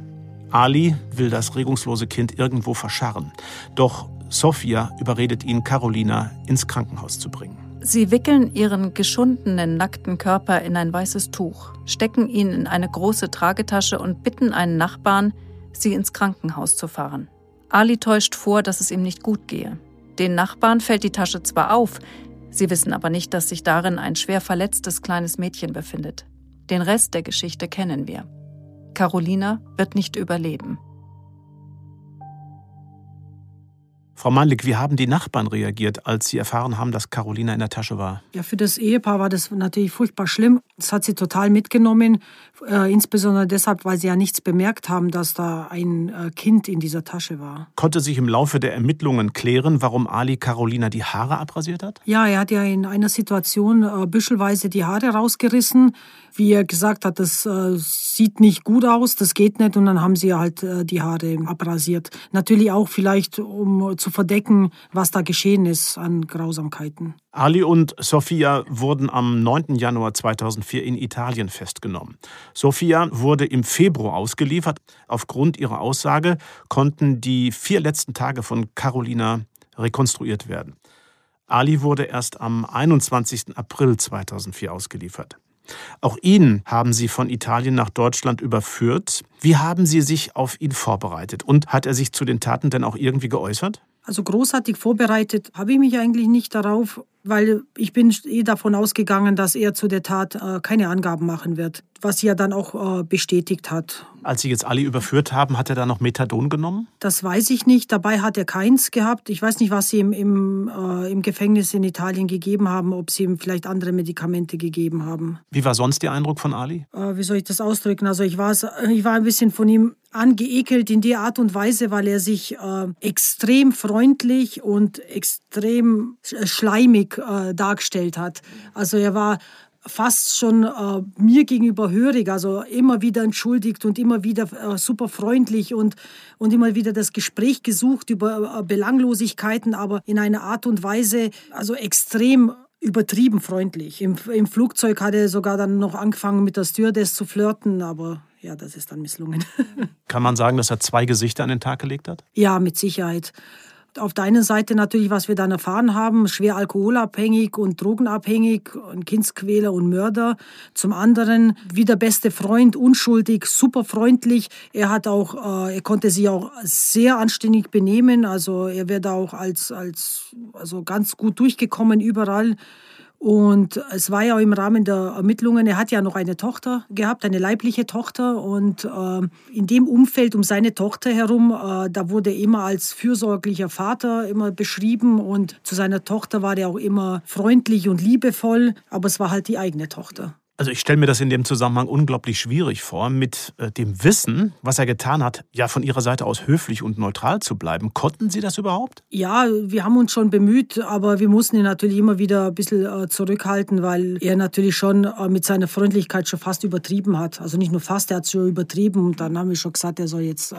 Ali will das regungslose Kind irgendwo verscharren. Doch Sofia überredet ihn, Carolina ins Krankenhaus zu bringen. Sie wickeln ihren geschundenen, nackten Körper in ein weißes Tuch, stecken ihn in eine große Tragetasche und bitten einen Nachbarn, sie ins Krankenhaus zu fahren. Ali täuscht vor, dass es ihm nicht gut gehe. Den Nachbarn fällt die Tasche zwar auf, sie wissen aber nicht, dass sich darin ein schwer verletztes kleines Mädchen befindet. Den Rest der Geschichte kennen wir. Carolina wird nicht überleben. Frau Malik, wie haben die Nachbarn reagiert, als sie erfahren haben, dass Carolina in der Tasche war? Ja, für das Ehepaar war das natürlich furchtbar schlimm. Das hat sie total mitgenommen, äh, insbesondere deshalb, weil sie ja nichts bemerkt haben, dass da ein äh, Kind in dieser Tasche war. Konnte sich im Laufe der Ermittlungen klären, warum Ali Carolina die Haare abrasiert hat? Ja, er hat ja in einer Situation äh, büschelweise die Haare rausgerissen. Wie er gesagt hat, das äh, sieht nicht gut aus, das geht nicht und dann haben sie halt äh, die Haare abrasiert. Natürlich auch vielleicht, um zu verdecken, was da geschehen ist an Grausamkeiten. Ali und Sofia wurden am 9. Januar 2004 in Italien festgenommen. Sofia wurde im Februar ausgeliefert. Aufgrund ihrer Aussage konnten die vier letzten Tage von Carolina rekonstruiert werden. Ali wurde erst am 21. April 2004 ausgeliefert. Auch ihn haben Sie von Italien nach Deutschland überführt. Wie haben Sie sich auf ihn vorbereitet? Und hat er sich zu den Taten denn auch irgendwie geäußert? Also großartig vorbereitet habe ich mich eigentlich nicht darauf, weil ich bin eh davon ausgegangen, dass er zu der Tat äh, keine Angaben machen wird, was sie ja dann auch äh, bestätigt hat. Als Sie jetzt alle überführt haben, hat er da noch Methadon genommen? Das weiß ich nicht. Dabei hat er keins gehabt. Ich weiß nicht, was sie ihm im, äh, im Gefängnis in Italien gegeben haben, ob sie ihm vielleicht andere Medikamente gegeben haben. Wie war sonst Ihr Eindruck von Ali? Äh, wie soll ich das ausdrücken? Also ich ich war ein bisschen von ihm angeekelt in der Art und Weise, weil er sich äh, extrem freundlich und extrem schleimig äh, dargestellt hat. Also er war fast schon äh, mir gegenüber hörig, also immer wieder entschuldigt und immer wieder äh, super freundlich und, und immer wieder das Gespräch gesucht über äh, Belanglosigkeiten, aber in einer Art und Weise, also extrem übertrieben freundlich. Im, Im Flugzeug hat er sogar dann noch angefangen mit der Stewardess zu flirten, aber ja, das ist dann misslungen. Kann man sagen, dass er zwei Gesichter an den Tag gelegt hat? Ja, mit Sicherheit. Auf der einen Seite natürlich, was wir dann erfahren haben, schwer alkoholabhängig und drogenabhängig, ein Kindsquäler und Mörder. Zum anderen wie der beste Freund, unschuldig, super freundlich. Er hat auch, äh, er konnte sich auch sehr anständig benehmen. Also er wird auch als, als also ganz gut durchgekommen überall. Und es war ja im Rahmen der Ermittlungen, er hat ja noch eine Tochter gehabt, eine leibliche Tochter. Und äh, in dem Umfeld um seine Tochter herum, äh, da wurde er immer als fürsorglicher Vater immer beschrieben. Und zu seiner Tochter war er auch immer freundlich und liebevoll. Aber es war halt die eigene Tochter. Also ich stelle mir das in dem Zusammenhang unglaublich schwierig vor, mit äh, dem Wissen, was er getan hat, ja von Ihrer Seite aus höflich und neutral zu bleiben. Konnten Sie das überhaupt? Ja, wir haben uns schon bemüht, aber wir mussten ihn natürlich immer wieder ein bisschen äh, zurückhalten, weil er natürlich schon äh, mit seiner Freundlichkeit schon fast übertrieben hat. Also nicht nur fast, er hat schon übertrieben. Und dann haben wir schon gesagt, er soll jetzt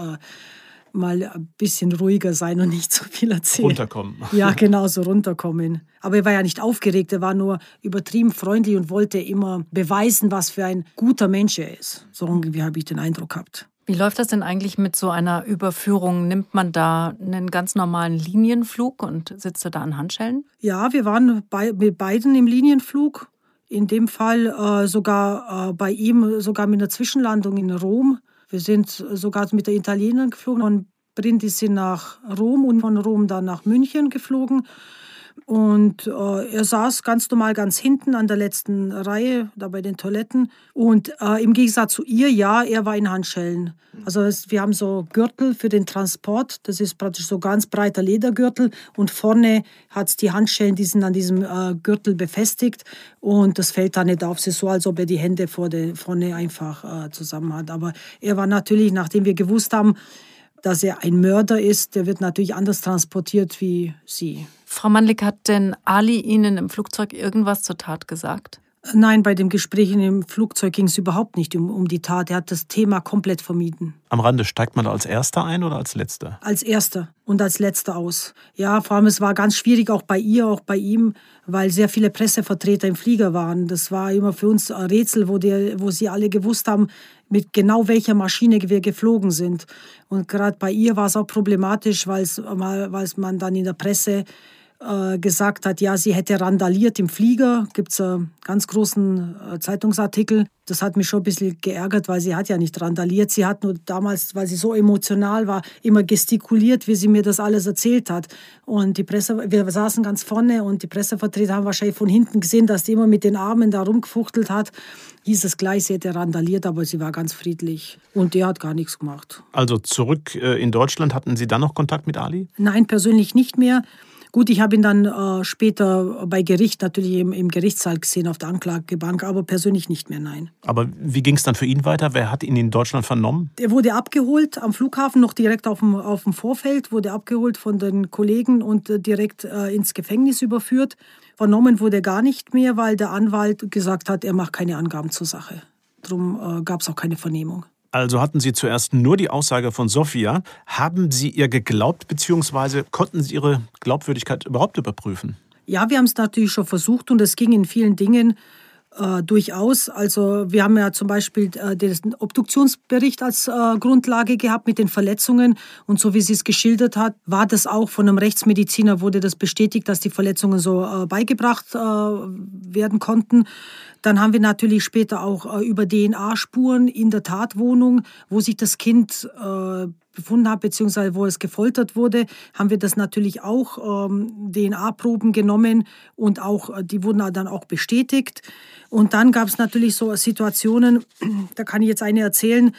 mal ein bisschen ruhiger sein und nicht so viel erzählen. Runterkommen. Ja, genau, so runterkommen. Aber er war ja nicht aufgeregt, er war nur übertrieben freundlich und wollte immer beweisen, was für ein guter Mensch er ist. So irgendwie habe ich den Eindruck gehabt. Wie läuft das denn eigentlich mit so einer Überführung? Nimmt man da einen ganz normalen Linienflug und sitzt da an Handschellen? Ja, wir waren bei, mit beiden im Linienflug. In dem Fall äh, sogar äh, bei ihm sogar mit einer Zwischenlandung in Rom. Wir sind sogar mit der Italienerin geflogen. Von Brindisi nach Rom und von Rom dann nach München geflogen. Und äh, er saß ganz normal ganz hinten an der letzten Reihe, da bei den Toiletten. Und äh, im Gegensatz zu ihr, ja, er war in Handschellen. Also es, wir haben so Gürtel für den Transport. Das ist praktisch so ganz breiter Ledergürtel. Und vorne hat es die Handschellen, die sind an diesem äh, Gürtel befestigt. Und das fällt da nicht auf. Es ist so, als ob er die Hände vor der, vorne einfach äh, zusammen hat. Aber er war natürlich, nachdem wir gewusst haben, dass er ein Mörder ist, der wird natürlich anders transportiert wie Sie. Frau Mannlik, hat denn Ali Ihnen im Flugzeug irgendwas zur Tat gesagt? Nein, bei dem Gespräch in dem Flugzeug ging es überhaupt nicht um, um die Tat. Er hat das Thema komplett vermieden. Am Rande steigt man da als Erster ein oder als Letzter? Als Erster und als Letzter aus. Ja, vor allem es war ganz schwierig, auch bei ihr, auch bei ihm, weil sehr viele Pressevertreter im Flieger waren. Das war immer für uns ein Rätsel, wo, der, wo sie alle gewusst haben, mit genau welcher Maschine wir geflogen sind. Und gerade bei ihr war es auch problematisch, weil man dann in der Presse äh, gesagt hat, ja, sie hätte randaliert im Flieger. Gibt es einen ganz großen äh, Zeitungsartikel. Das hat mich schon ein bisschen geärgert, weil sie hat ja nicht randaliert. Sie hat nur damals, weil sie so emotional war, immer gestikuliert, wie sie mir das alles erzählt hat. Und die Presse, wir saßen ganz vorne und die Pressevertreter haben wahrscheinlich von hinten gesehen, dass sie immer mit den Armen da rumgefuchtelt hat. Hieß es gleich, sie hätte randaliert, aber sie war ganz friedlich. Und der hat gar nichts gemacht. Also zurück äh, in Deutschland, hatten Sie dann noch Kontakt mit Ali? Nein, persönlich nicht mehr. Gut, ich habe ihn dann äh, später bei Gericht natürlich im, im, Gerichtssaal gesehen auf der Anklagebank, aber persönlich nicht mehr, nein. Aber wie ging es dann für ihn weiter? Wer hat ihn in Deutschland vernommen? Er wurde abgeholt am Flughafen, noch direkt auf dem, auf dem Vorfeld, wurde abgeholt von den Kollegen und äh, direkt äh, ins Gefängnis überführt. Vernommen wurde gar nicht mehr, weil der Anwalt gesagt hat, er macht keine Angaben zur Sache. Darum äh, gab es auch keine Vernehmung. Also hatten Sie zuerst nur die Aussage von Sophia. Haben Sie ihr geglaubt, beziehungsweise konnten Sie Ihre Glaubwürdigkeit überhaupt überprüfen? Ja, wir haben es natürlich schon versucht und es ging in vielen Dingen äh, durchaus. Also wir haben ja zum Beispiel äh, den Obduktionsbericht als äh, Grundlage gehabt mit den Verletzungen und so wie sie es geschildert hat, war das auch von einem Rechtsmediziner wurde das bestätigt, dass die Verletzungen so äh, beigebracht äh, werden konnten. Dann haben wir natürlich später auch äh, über DNA-Spuren in der Tatwohnung, wo sich das Kind äh, befunden hat, beziehungsweise wo es gefoltert wurde, haben wir das natürlich auch ähm, DNA-Proben genommen und auch, äh, die wurden dann auch bestätigt. Und dann gab es natürlich so Situationen, da kann ich jetzt eine erzählen, äh,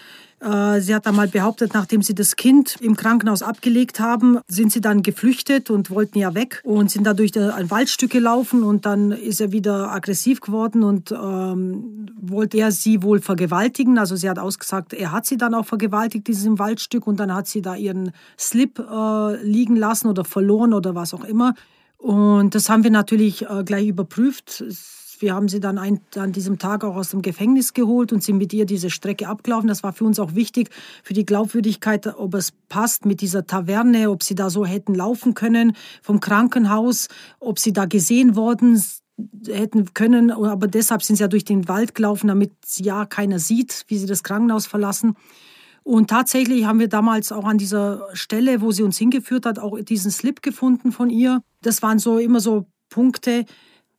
sie hat einmal behauptet, nachdem sie das Kind im Krankenhaus abgelegt haben, sind sie dann geflüchtet und wollten ja weg und sind da durch ein Waldstück gelaufen und dann ist er wieder aggressiv geworden und ähm, wollte er sie wohl vergewaltigen. Also sie hat ausgesagt, er hat sie dann auch vergewaltigt, dieses Waldstück und dann hat sie da ihren Slip äh, liegen lassen oder verloren oder was auch immer. Und das haben wir natürlich äh, gleich überprüft. Wir haben sie dann ein, an diesem Tag auch aus dem Gefängnis geholt und sind mit ihr diese Strecke abgelaufen. Das war für uns auch wichtig für die Glaubwürdigkeit, ob es passt mit dieser Taverne, ob sie da so hätten laufen können vom Krankenhaus, ob sie da gesehen worden hätten können. Aber deshalb sind sie ja durch den Wald gelaufen, damit ja keiner sieht, wie sie das Krankenhaus verlassen. Und tatsächlich haben wir damals auch an dieser Stelle, wo sie uns hingeführt hat, auch diesen Slip gefunden von ihr. Das waren so immer so Punkte.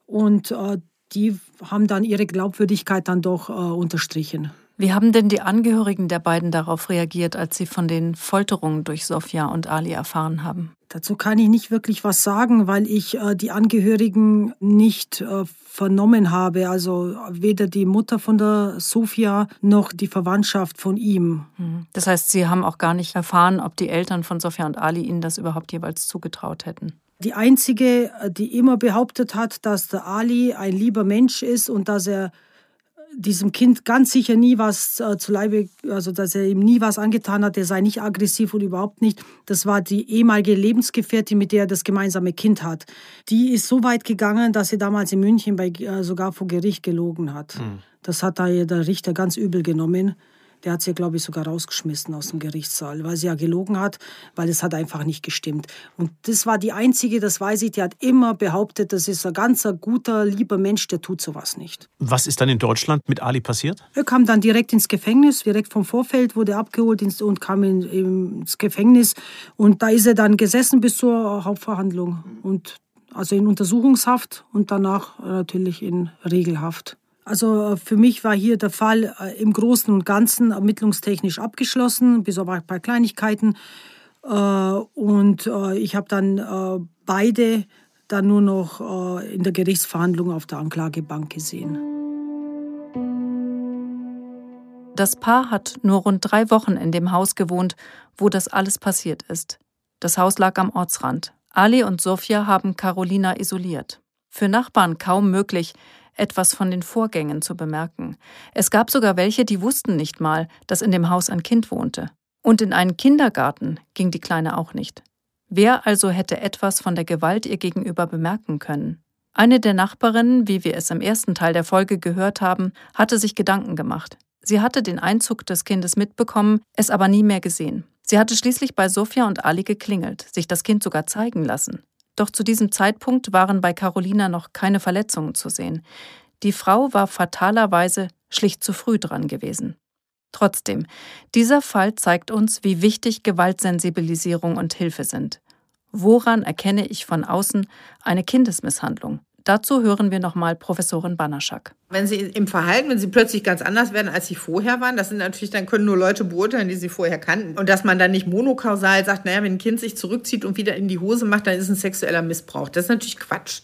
Und äh, die haben dann ihre Glaubwürdigkeit dann doch äh, unterstrichen. Wie haben denn die Angehörigen der beiden darauf reagiert, als sie von den Folterungen durch Sofia und Ali erfahren haben? Dazu kann ich nicht wirklich was sagen, weil ich äh, die Angehörigen nicht äh, vernommen habe. Also weder die Mutter von der Sofia noch die Verwandtschaft von ihm. Hm. Das heißt, Sie haben auch gar nicht erfahren, ob die Eltern von Sofia und Ali Ihnen das überhaupt jeweils zugetraut hätten die einzige, die immer behauptet hat, dass der Ali ein lieber Mensch ist und dass er diesem Kind ganz sicher nie was äh, zu Leibe, also dass er ihm nie was angetan hat, er sei nicht aggressiv und überhaupt nicht. Das war die ehemalige Lebensgefährtin, mit der er das gemeinsame Kind hat. Die ist so weit gegangen, dass sie damals in München bei, äh, sogar vor Gericht gelogen hat. Mhm. Das hat da der Richter ganz übel genommen. Der hat sie, glaube ich, sogar rausgeschmissen aus dem Gerichtssaal, weil sie ja gelogen hat, weil es hat einfach nicht gestimmt. Und das war die einzige, das weiß ich, die hat immer behauptet, das ist ein ganz guter, lieber Mensch, der tut sowas nicht. Was ist dann in Deutschland mit Ali passiert? Er kam dann direkt ins Gefängnis, direkt vom Vorfeld wurde er abgeholt und kam ins Gefängnis. Und da ist er dann gesessen bis zur Hauptverhandlung. Und also in Untersuchungshaft und danach natürlich in Regelhaft. Also äh, für mich war hier der Fall äh, im Großen und Ganzen ermittlungstechnisch abgeschlossen, bis auf ein paar Kleinigkeiten. Äh, und ich habe dann beide dann nur noch in der Gerichtsverhandlung auf der Anklagebank gesehen. Das Paar hat nur rund drei Wochen in dem Haus gewohnt, wo das alles passiert ist. Das Haus lag am Ortsrand. Ali und Sofia haben Carolina isoliert. Für Nachbarn kaum möglich, etwas von den Vorgängen zu bemerken. Es gab sogar welche, die wussten nicht mal, dass in dem Haus ein Kind wohnte. Und in einen Kindergarten ging die Kleine auch nicht. Wer also hätte etwas von der Gewalt ihr gegenüber bemerken können? Eine der Nachbarinnen, wie wir es im ersten Teil der Folge gehört haben, hatte sich Gedanken gemacht. Sie hatte den Einzug des Kindes mitbekommen, es aber nie mehr gesehen. Sie hatte schließlich bei Sophia und Ali geklingelt, sich das Kind sogar zeigen lassen. Doch zu diesem Zeitpunkt waren bei Carolina noch keine Verletzungen zu sehen. Die Frau war fatalerweise schlicht zu früh dran gewesen. Trotzdem, dieser Fall zeigt uns, wie wichtig Gewaltsensibilisierung und Hilfe sind. Woran erkenne ich von außen eine Kindesmisshandlung? Dazu hören wir nochmal Professorin Banaschak. Wenn Sie im Verhalten, wenn Sie plötzlich ganz anders werden, als Sie vorher waren, das sind natürlich, dann können nur Leute beurteilen, die Sie vorher kannten. Und dass man dann nicht monokausal sagt, naja, wenn ein Kind sich zurückzieht und wieder in die Hose macht, dann ist ein sexueller Missbrauch. Das ist natürlich Quatsch.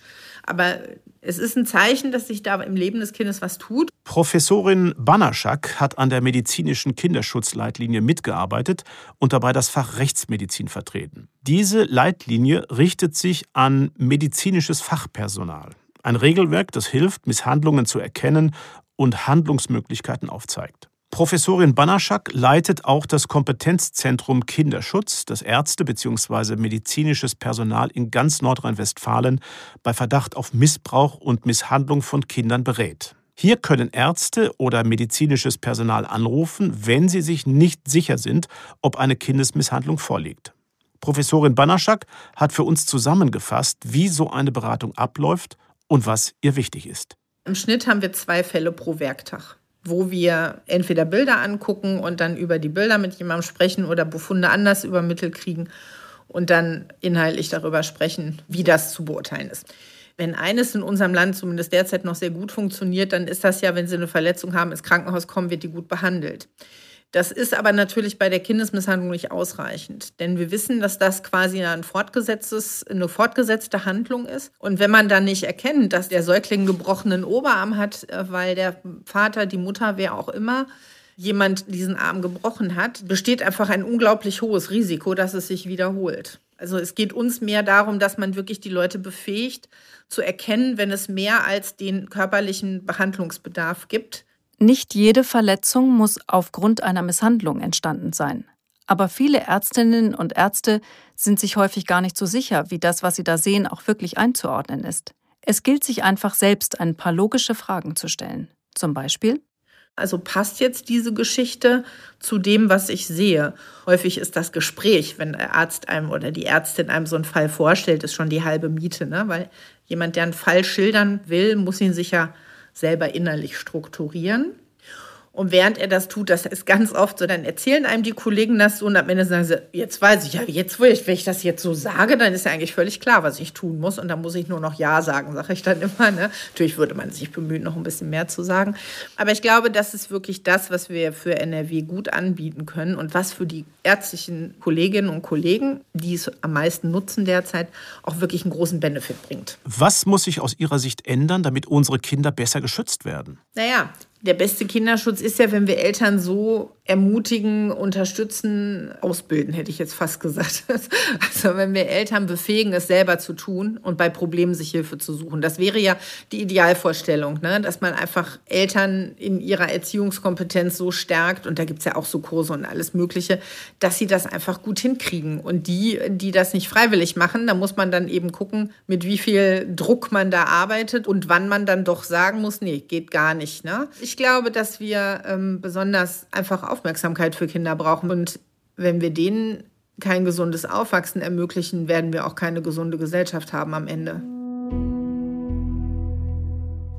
Aber es ist ein Zeichen, dass sich da im Leben des Kindes was tut. Professorin Banaschak hat an der medizinischen Kinderschutzleitlinie mitgearbeitet und dabei das Fach Rechtsmedizin vertreten. Diese Leitlinie richtet sich an medizinisches Fachpersonal. Ein Regelwerk, das hilft, Misshandlungen zu erkennen und Handlungsmöglichkeiten aufzeigt. Professorin Banaschak leitet auch das Kompetenzzentrum Kinderschutz, das Ärzte bzw. medizinisches Personal in ganz Nordrhein-Westfalen bei Verdacht auf Missbrauch und Misshandlung von Kindern berät. Hier können Ärzte oder medizinisches Personal anrufen, wenn sie sich nicht sicher sind, ob eine Kindesmisshandlung vorliegt. Professorin Banaschak hat für uns zusammengefasst, wie so eine Beratung abläuft und was ihr wichtig ist. Im Schnitt haben wir zwei Fälle pro Werktag wo wir entweder Bilder angucken und dann über die Bilder mit jemandem sprechen oder Befunde anders übermittelt kriegen und dann inhaltlich darüber sprechen, wie das zu beurteilen ist. Wenn eines in unserem Land zumindest derzeit noch sehr gut funktioniert, dann ist das ja, wenn Sie eine Verletzung haben, ins Krankenhaus kommen, wird die gut behandelt. Das ist aber natürlich bei der Kindesmisshandlung nicht ausreichend, denn wir wissen, dass das quasi ein fortgesetztes, eine fortgesetzte Handlung ist. Und wenn man dann nicht erkennt, dass der Säugling gebrochenen Oberarm hat, äh, weil der Vater, die Mutter, wer auch immer, jemand diesen Arm gebrochen hat, besteht einfach ein unglaublich hohes Risiko, dass es sich wiederholt. Also es geht uns mehr darum, dass man wirklich die Leute befähigt, zu erkennen, wenn es mehr als den körperlichen Behandlungsbedarf gibt nicht jede Verletzung muss aufgrund einer Misshandlung entstanden sein. Aber viele Ärztinnen und Ärzte sind sich häufig gar nicht so sicher, wie das, was sie da sehen, auch wirklich einzuordnen ist. Es gilt sich einfach selbst ein paar logische Fragen zu stellen. Zum Beispiel, also passt jetzt diese Geschichte zu dem, was ich sehe? Häufig ist das Gespräch, wenn der Arzt einem oder die Ärztin einem so einen Fall vorstellt, ist schon die halbe Miete, ne? Weil jemand, der einen Fall schildern will, muss ihn sicher selber innerlich strukturieren. Und während er das tut, das ist ganz oft so, dann erzählen einem die Kollegen das so und am Ende sagen sie, jetzt weiß ich ja, jetzt, wo ich, wenn ich das jetzt so sage, dann ist ja eigentlich völlig klar, was ich tun muss. Und dann muss ich nur noch Ja sagen, sage ich dann immer. Ne? Natürlich würde man sich bemühen, noch ein bisschen mehr zu sagen. Aber ich glaube, das ist wirklich das, was wir für NRW gut anbieten können und was für die ärztlichen Kolleginnen und Kollegen, die es am meisten nutzen derzeit, auch wirklich einen großen Benefit bringt. Was muss sich aus Ihrer Sicht ändern, damit unsere Kinder besser geschützt werden? Naja, der beste Kinderschutz ist ja, wenn wir Eltern so ermutigen, unterstützen, ausbilden, hätte ich jetzt fast gesagt. Also wenn wir Eltern befähigen, es selber zu tun und bei Problemen sich Hilfe zu suchen. Das wäre ja die Idealvorstellung, ne? dass man einfach Eltern in ihrer Erziehungskompetenz so stärkt, und da gibt es ja auch so Kurse und alles Mögliche, dass sie das einfach gut hinkriegen. Und die, die das nicht freiwillig machen, da muss man dann eben gucken, mit wie viel Druck man da arbeitet und wann man dann doch sagen muss, nee, geht gar nicht. Ne? Glaube, dass wir ähm, besonders einfach Aufmerksamkeit für Kinder brauchen. Und wenn wir denen kein gesundes Aufwachsen ermöglichen, werden wir auch keine gesunde Gesellschaft haben am Ende.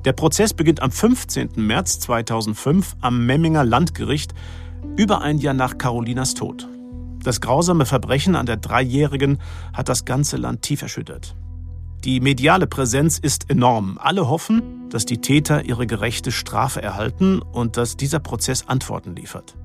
Der Prozess beginnt am 15. März 2005 am Memminger Landgericht, über ein Jahr nach Carolinas Tod. Das grausame Verbrechen an der Dreijährigen hat das ganze Land tief erschüttert. Die mediale Präsenz ist enorm. Alle hoffen, dass die Täter ihre gerechte Strafe erhalten und dass dieser Prozess Antworten liefert.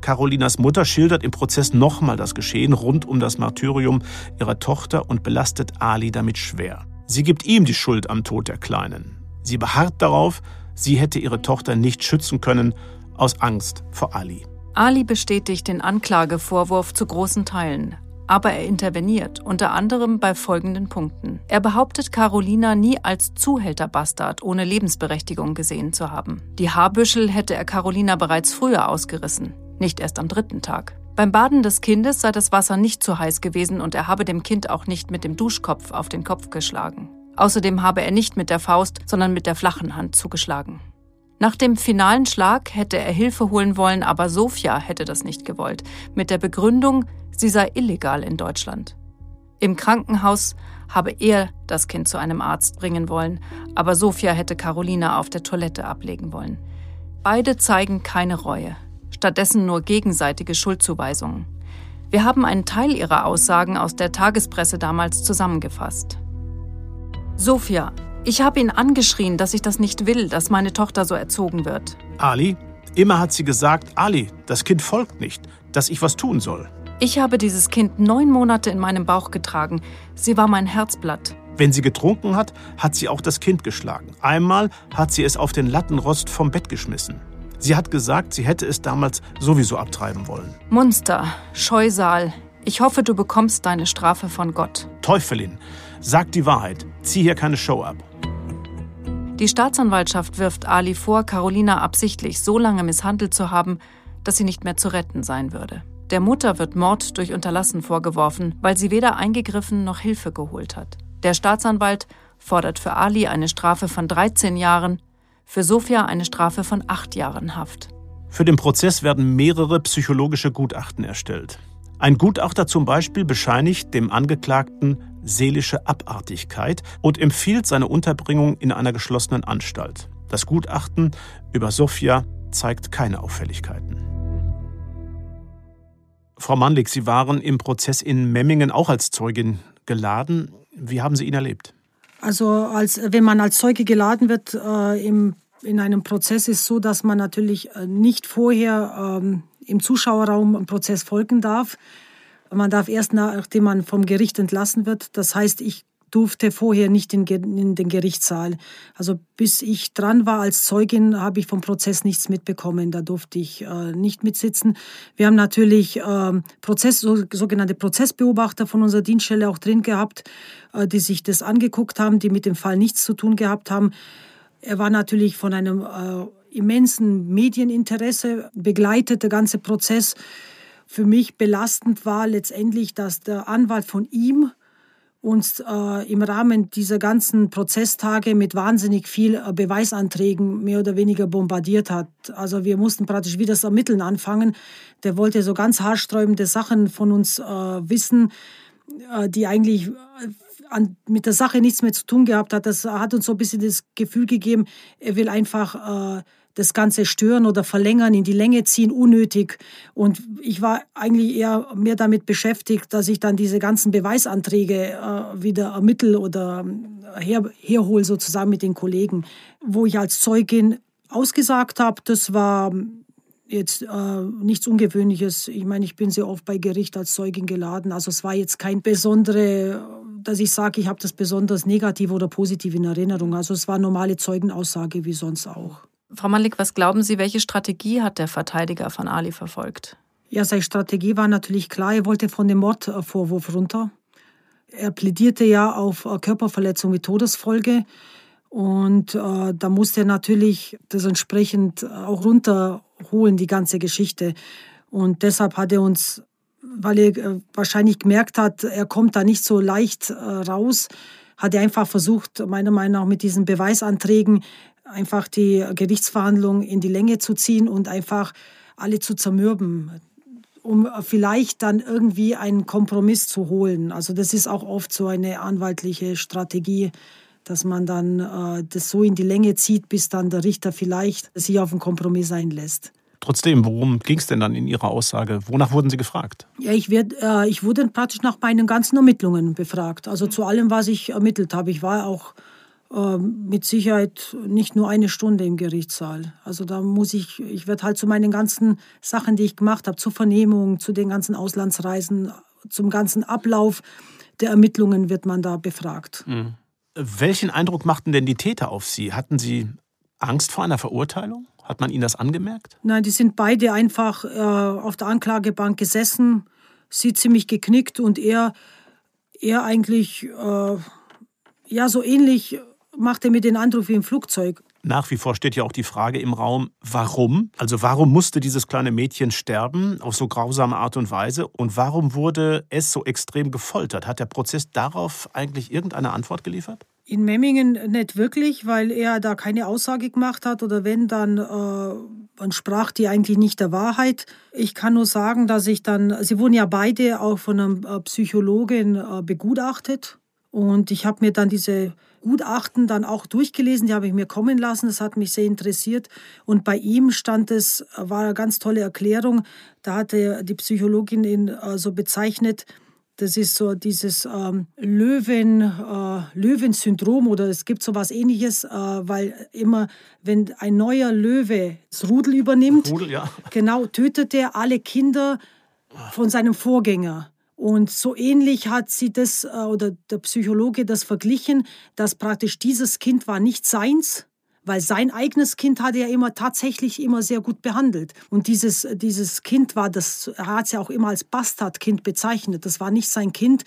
Carolinas Mutter schildert im Prozess nochmal das Geschehen rund um das Martyrium ihrer Tochter und belastet Ali damit schwer. Sie gibt ihm die Schuld am Tod der Kleinen. Sie beharrt darauf, sie hätte ihre Tochter nicht schützen können, aus Angst vor Ali. Ali bestätigt den Anklagevorwurf zu großen Teilen, aber er interveniert, unter anderem bei folgenden Punkten. Er behauptet, Carolina nie als Zuhälterbastard ohne Lebensberechtigung gesehen zu haben. Die Haarbüschel hätte er Carolina bereits früher ausgerissen, nicht erst am dritten Tag. Beim Baden des Kindes sei das Wasser nicht zu heiß gewesen und er habe dem Kind auch nicht mit dem Duschkopf auf den Kopf geschlagen. Außerdem habe er nicht mit der Faust, sondern mit der flachen Hand zugeschlagen. Nach dem finalen Schlag hätte er Hilfe holen wollen, aber Sofia hätte das nicht gewollt, mit der Begründung, sie sei illegal in Deutschland. Im Krankenhaus habe er das Kind zu einem Arzt bringen wollen, aber Sofia hätte Carolina auf der Toilette ablegen wollen. Beide zeigen keine Reue stattdessen nur gegenseitige Schuldzuweisungen. Wir haben einen Teil ihrer Aussagen aus der Tagespresse damals zusammengefasst. Sophia, ich habe ihn angeschrien, dass ich das nicht will, dass meine Tochter so erzogen wird. Ali, immer hat sie gesagt, Ali, das Kind folgt nicht, dass ich was tun soll. Ich habe dieses Kind neun Monate in meinem Bauch getragen. Sie war mein Herzblatt. Wenn sie getrunken hat, hat sie auch das Kind geschlagen. Einmal hat sie es auf den Lattenrost vom Bett geschmissen. Sie hat gesagt, sie hätte es damals sowieso abtreiben wollen. Munster, Scheusal, ich hoffe, du bekommst deine Strafe von Gott. Teufelin, sag die Wahrheit. Zieh hier keine Show ab. Die Staatsanwaltschaft wirft Ali vor, Carolina absichtlich so lange misshandelt zu haben, dass sie nicht mehr zu retten sein würde. Der Mutter wird Mord durch Unterlassen vorgeworfen, weil sie weder eingegriffen noch Hilfe geholt hat. Der Staatsanwalt fordert für Ali eine Strafe von 13 Jahren für Sofia eine Strafe von acht Jahren Haft. Für den Prozess werden mehrere psychologische Gutachten erstellt. Ein Gutachter zum Beispiel bescheinigt dem Angeklagten seelische Abartigkeit und empfiehlt seine Unterbringung in einer geschlossenen Anstalt. Das Gutachten über Sofia zeigt keine Auffälligkeiten. Frau Mandlik, Sie waren im Prozess in Memmingen auch als Zeugin geladen. Wie haben Sie ihn erlebt? Also als, wenn man als Zeuge geladen wird äh, im, in einem Prozess, ist so, dass man natürlich äh, nicht vorher ähm, im Zuschauerraum im Prozess folgen darf. Man darf erst nachdem man vom Gericht entlassen wird. Das heißt, ich durfte vorher nicht in, in, den Gerichtssaal. Also bis ich dran war als Zeugin, habe ich vom Prozess nichts mitbekommen. Da durfte ich äh, nicht mitsitzen. Wir haben natürlich äh, Prozess, so, sogenannte Prozessbeobachter von unserer Dienststelle auch drin gehabt, äh, die sich das angeguckt haben, die mit dem Fall nichts zu tun gehabt haben. Er war natürlich von einem äh, immensen Medieninteresse begleitet, der ganze Prozess. Für mich belastend war letztendlich, dass der Anwalt von ihm uns äh, im Rahmen dieser ganzen Prozesstage mit wahnsinnig viel äh, Beweisanträgen mehr oder weniger bombardiert hat. Also wir mussten praktisch wieder das Ermitteln anfangen. Der wollte so ganz haarsträubende Sachen von uns äh, wissen, äh, die eigentlich äh, an, mit der Sache nichts mehr zu tun gehabt hat. Das hat uns so ein bisschen das Gefühl gegeben, er will einfach äh, das Ganze stören oder verlängern, in die Länge ziehen, unnötig. Und ich war eigentlich eher mehr damit beschäftigt, dass ich dann diese ganzen Beweisanträge äh, wieder ermittel oder äh, her, herhole sozusagen mit den Kollegen. Wo ich als Zeugin ausgesagt habe, das war jetzt äh, nichts Ungewöhnliches. Ich meine, ich bin sehr oft bei Gericht als Zeugin geladen. Also es war jetzt kein besondere, dass ich sage, ich habe das besonders negativ oder positiv in Erinnerung. Also es war normale Zeugenaussage wie sonst auch. Frau Malik, was glauben Sie, welche Strategie hat der Verteidiger von Ali verfolgt? Ja, seine Strategie war natürlich klar, er wollte von dem Mordvorwurf runter. Er plädierte ja auf äh, Körperverletzung mit Todesfolge. Und äh, da musste er natürlich das entsprechend auch runterholen, die ganze Geschichte. Und deshalb hat er uns, weil er äh, wahrscheinlich gemerkt hat, er kommt da nicht so leicht äh, raus, hat er einfach versucht, meiner Meinung nach mit diesen Beweisanträgen einfach die Gerichtsverhandlung in die Länge zu ziehen und einfach alle zu zermürben, um vielleicht dann irgendwie einen Kompromiss zu holen. Also das ist auch oft so eine anwaltliche Strategie, dass man dann äh, das so in die Länge zieht, bis dann der Richter vielleicht sich auf einen Kompromiss einlässt. Trotzdem, worum ging es denn dann in Ihrer Aussage? Wonach wurden Sie gefragt? Ja, ich, werd, äh, ich wurde praktisch nach meinen ganzen Ermittlungen befragt. Also zu allem, was ich ermittelt habe. Ich war auch mit Sicherheit nicht nur eine Stunde im Gerichtssaal. Also da muss ich, ich werde halt zu meinen ganzen Sachen, die ich gemacht habe, zur Vernehmung, zu den ganzen Auslandsreisen, zum ganzen Ablauf der Ermittlungen wird man da befragt. Mhm. Welchen Eindruck machten denn die Täter auf Sie? Hatten Sie Angst vor einer Verurteilung? Hat man Ihnen das angemerkt? Nein, die sind beide einfach äh, auf der Anklagebank gesessen, sie ziemlich geknickt und er, er eigentlich äh, ja so ähnlich machte mir den Eindruck wie im Flugzeug. Nach wie vor steht ja auch die Frage im Raum, warum? Also warum musste dieses kleine Mädchen sterben auf so grausame Art und Weise und warum wurde es so extrem gefoltert? Hat der Prozess darauf eigentlich irgendeine Antwort geliefert? In Memmingen nicht wirklich, weil er da keine Aussage gemacht hat oder wenn, dann äh, entsprach die eigentlich nicht der Wahrheit. Ich kann nur sagen, dass ich dann, sie wurden ja beide auch von einer äh, Psychologin äh, begutachtet und ich habe mir dann diese Gutachten dann auch durchgelesen, die habe ich mir kommen lassen, das hat mich sehr interessiert. Und bei ihm stand es, war eine ganz tolle Erklärung, da hatte die Psychologin ihn äh, so bezeichnet, das ist so dieses ähm, Löwen, äh, Löwensyndrom oder es gibt so was ähnliches, äh, weil immer, wenn ein neuer Löwe das Rudel übernimmt, Rudel, ja. genau, tötet er alle Kinder von seinem Vorgänger. Und so ähnlich hat sie das, äh, oder der Psychologe das verglichen, dass praktisch dieses Kind war nicht seins, weil sein eigenes Kind hat er immer tatsächlich immer sehr gut behandelt. Und dieses, dieses Kind war, das er hat es ja auch immer als Bastardkind bezeichnet. Das war nicht sein Kind.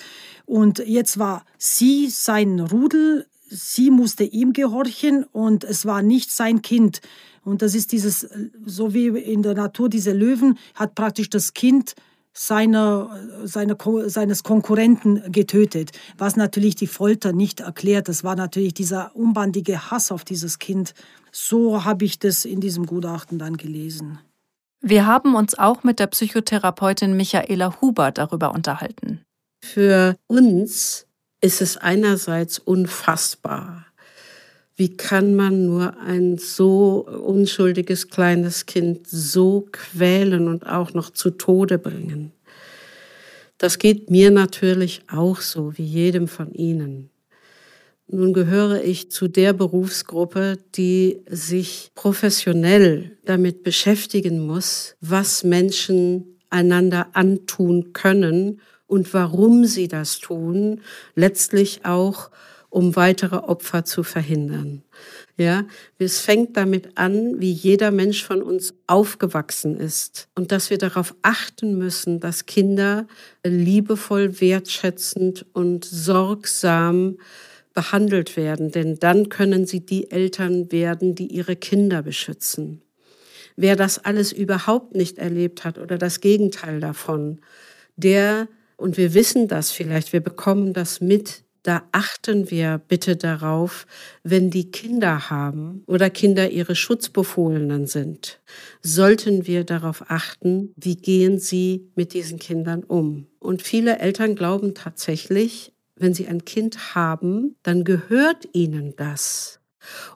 Und jetzt war sie sein Rudel, sie musste ihm gehorchen und es war nicht sein Kind. Und das ist dieses, so wie in der Natur diese Löwen, hat praktisch das Kind seiner, seiner, seines Konkurrenten getötet, was natürlich die Folter nicht erklärt. Das war natürlich dieser unbandige Hass auf dieses Kind. So habe ich das in diesem Gutachten dann gelesen. Wir haben uns auch mit der Psychotherapeutin Michaela Huber darüber unterhalten. Für uns ist es einerseits unfassbar, wie kann man nur ein so unschuldiges kleines Kind so quälen und auch noch zu Tode bringen? Das geht mir natürlich auch so, wie jedem von Ihnen. Nun gehöre ich zu der Berufsgruppe, die sich professionell damit beschäftigen muss, was Menschen einander antun können und warum sie das tun, letztlich auch um weitere Opfer zu verhindern. Ja, es fängt damit an, wie jeder Mensch von uns aufgewachsen ist und dass wir darauf achten müssen, dass Kinder liebevoll, wertschätzend und sorgsam behandelt werden, denn dann können sie die Eltern werden, die ihre Kinder beschützen. Wer das alles überhaupt nicht erlebt hat oder das Gegenteil davon, der, und wir wissen das vielleicht, wir bekommen das mit, da achten wir bitte darauf, wenn die Kinder haben oder Kinder ihre Schutzbefohlenen sind, sollten wir darauf achten, wie gehen sie mit diesen Kindern um. Und viele Eltern glauben tatsächlich, wenn sie ein Kind haben, dann gehört ihnen das.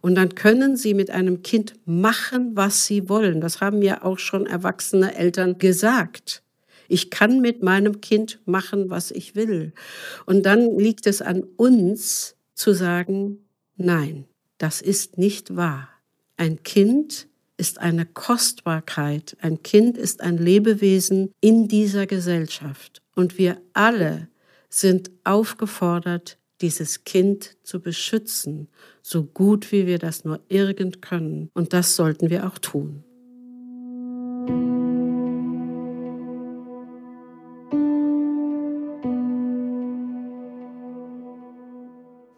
Und dann können sie mit einem Kind machen, was sie wollen. Das haben ja auch schon erwachsene Eltern gesagt. Ich kann mit meinem Kind machen, was ich will. Und dann liegt es an uns zu sagen, nein, das ist nicht wahr. Ein Kind ist eine Kostbarkeit. Ein Kind ist ein Lebewesen in dieser Gesellschaft. Und wir alle sind aufgefordert, dieses Kind zu beschützen, so gut wie wir das nur irgend können. Und das sollten wir auch tun.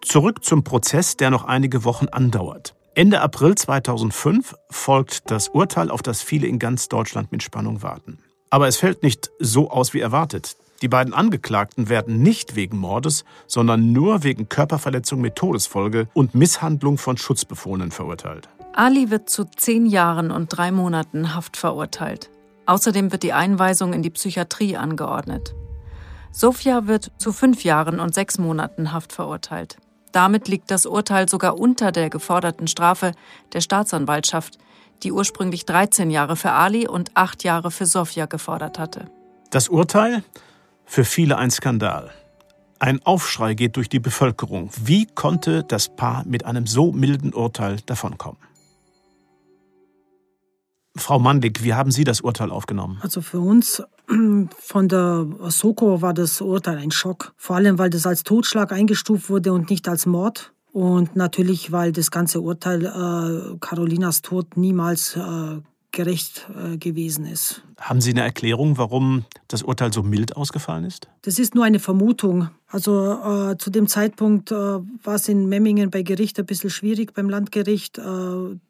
Zurück zum Prozess, der noch einige Wochen andauert. Ende April 2005 folgt das Urteil, auf das viele in ganz Deutschland mit Spannung warten. Aber es fällt nicht so aus wie erwartet. Die beiden Angeklagten werden nicht wegen Mordes, sondern nur wegen Körperverletzung mit Todesfolge und Misshandlung von Schutzbefohlenen verurteilt. Ali wird zu zehn Jahren und drei Monaten Haft verurteilt. Außerdem wird die Einweisung in die Psychiatrie angeordnet. Sofia wird zu fünf Jahren und sechs Monaten Haft verurteilt. Damit liegt das Urteil sogar unter der geforderten Strafe der Staatsanwaltschaft, die ursprünglich 13 Jahre für Ali und 8 Jahre für Sofia gefordert hatte. Das Urteil? Für viele ein Skandal. Ein Aufschrei geht durch die Bevölkerung. Wie konnte das Paar mit einem so milden Urteil davonkommen? Frau Mandig, wie haben Sie das Urteil aufgenommen? Also für uns von der Soko war das Urteil ein Schock. Vor allem, weil das als Totschlag eingestuft wurde und nicht als Mord. Und natürlich, weil das ganze Urteil äh, Carolinas Tod niemals äh, gerecht äh, gewesen ist. Haben Sie eine Erklärung, warum das Urteil so mild ausgefallen ist? Das ist nur eine Vermutung. Also äh, zu dem Zeitpunkt äh, war es in Memmingen bei Gericht ein bisschen schwierig beim Landgericht. Äh,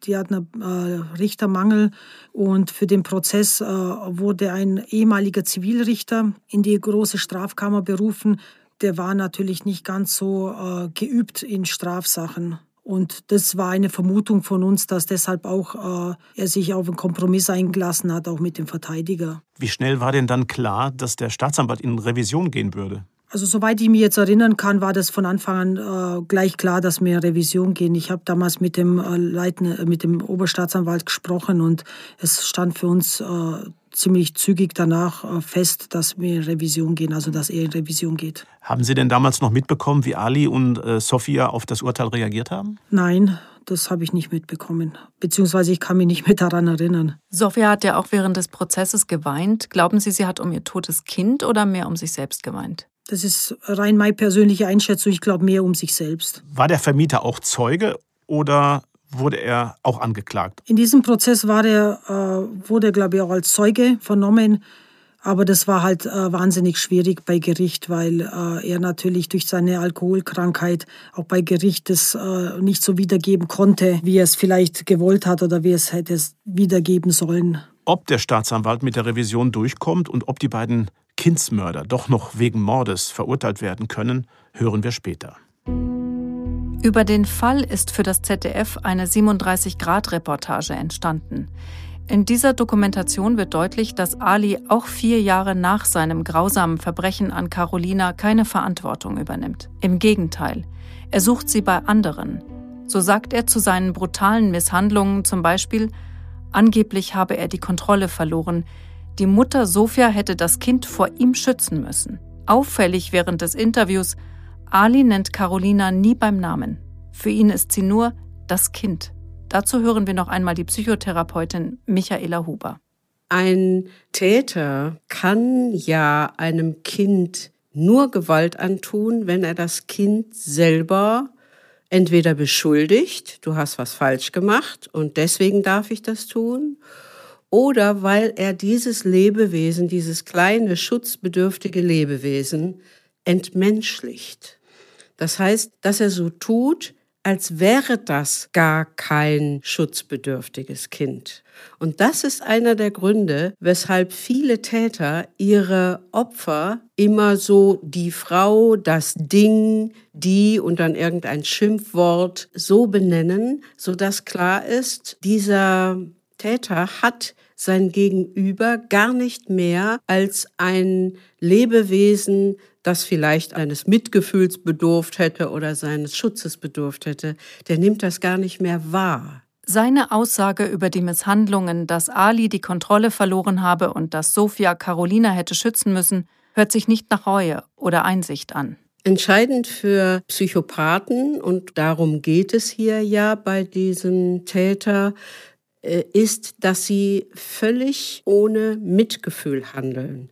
die hatten einen äh, Richtermangel und für den Prozess äh, wurde ein ehemaliger Zivilrichter in die große Strafkammer berufen. Der war natürlich nicht ganz so äh, geübt in Strafsachen. Und das war eine Vermutung von uns, dass deshalb auch äh, er sich auf einen Kompromiss eingelassen hat, auch mit dem Verteidiger. Wie schnell war denn dann klar, dass der Staatsanwalt in Revision gehen würde? Also soweit ich mich jetzt erinnern kann, war das von Anfang an äh, gleich klar, dass wir Revision gehen. Ich habe damals mit dem äh, Leitner, äh, mit dem Oberstaatsanwalt gesprochen und es stand für uns äh, ziemlich zügig danach äh, fest, dass wir in Revision gehen, also dass er in Revision geht. Haben Sie denn damals noch mitbekommen, wie Ali und äh, Sophia auf das Urteil reagiert haben? Nein, das habe ich nicht mitbekommen. Beziehungsweise ich kann mich nicht mehr daran erinnern. Sophia hat ja auch während des Prozesses geweint. Glauben Sie, sie hat um ihr totes Kind oder mehr um sich selbst geweint? Das ist rein meine persönliche Einschätzung. Ich glaube mehr um sich selbst. War der Vermieter auch Zeuge oder wurde er auch angeklagt? In diesem Prozess war er, äh, wurde er, glaube ich, auch als Zeuge vernommen. Aber das war halt äh, wahnsinnig schwierig bei Gericht, weil äh, er natürlich durch seine Alkoholkrankheit auch bei Gericht das äh, nicht so wiedergeben konnte, wie er es vielleicht gewollt hat oder wie er es hätte wiedergeben sollen. Ob der Staatsanwalt mit der Revision durchkommt und ob die beiden Kindsmörder doch noch wegen Mordes verurteilt werden können, hören wir später. Über den Fall ist für das ZDF eine 37-Grad-Reportage entstanden. In dieser Dokumentation wird deutlich, dass Ali auch vier Jahre nach seinem grausamen Verbrechen an Carolina keine Verantwortung übernimmt. Im Gegenteil, er sucht sie bei anderen. So sagt er zu seinen brutalen Misshandlungen zum Beispiel, angeblich habe er die Kontrolle verloren, die Mutter Sophia hätte das Kind vor ihm schützen müssen. Auffällig während des Interviews Ali nennt Carolina nie beim Namen. Für ihn ist sie nur das Kind. Dazu hören wir noch einmal die Psychotherapeutin Michaela Huber. Ein Täter kann ja einem Kind nur Gewalt antun, wenn er das Kind selber entweder beschuldigt, du hast was falsch gemacht und deswegen darf ich das tun, oder weil er dieses Lebewesen, dieses kleine schutzbedürftige Lebewesen entmenschlicht. Das heißt, dass er so tut, als wäre das gar kein schutzbedürftiges Kind. Und das ist einer der Gründe, weshalb viele Täter ihre Opfer immer so die Frau, das Ding, die und dann irgendein Schimpfwort so benennen, so dass klar ist, dieser Täter hat sein Gegenüber gar nicht mehr als ein Lebewesen, das vielleicht eines Mitgefühls bedurft hätte oder seines Schutzes bedurft hätte, der nimmt das gar nicht mehr wahr. Seine Aussage über die Misshandlungen, dass Ali die Kontrolle verloren habe und dass Sophia Carolina hätte schützen müssen, hört sich nicht nach Reue oder Einsicht an. Entscheidend für Psychopathen, und darum geht es hier ja bei diesem Täter, ist, dass sie völlig ohne Mitgefühl handeln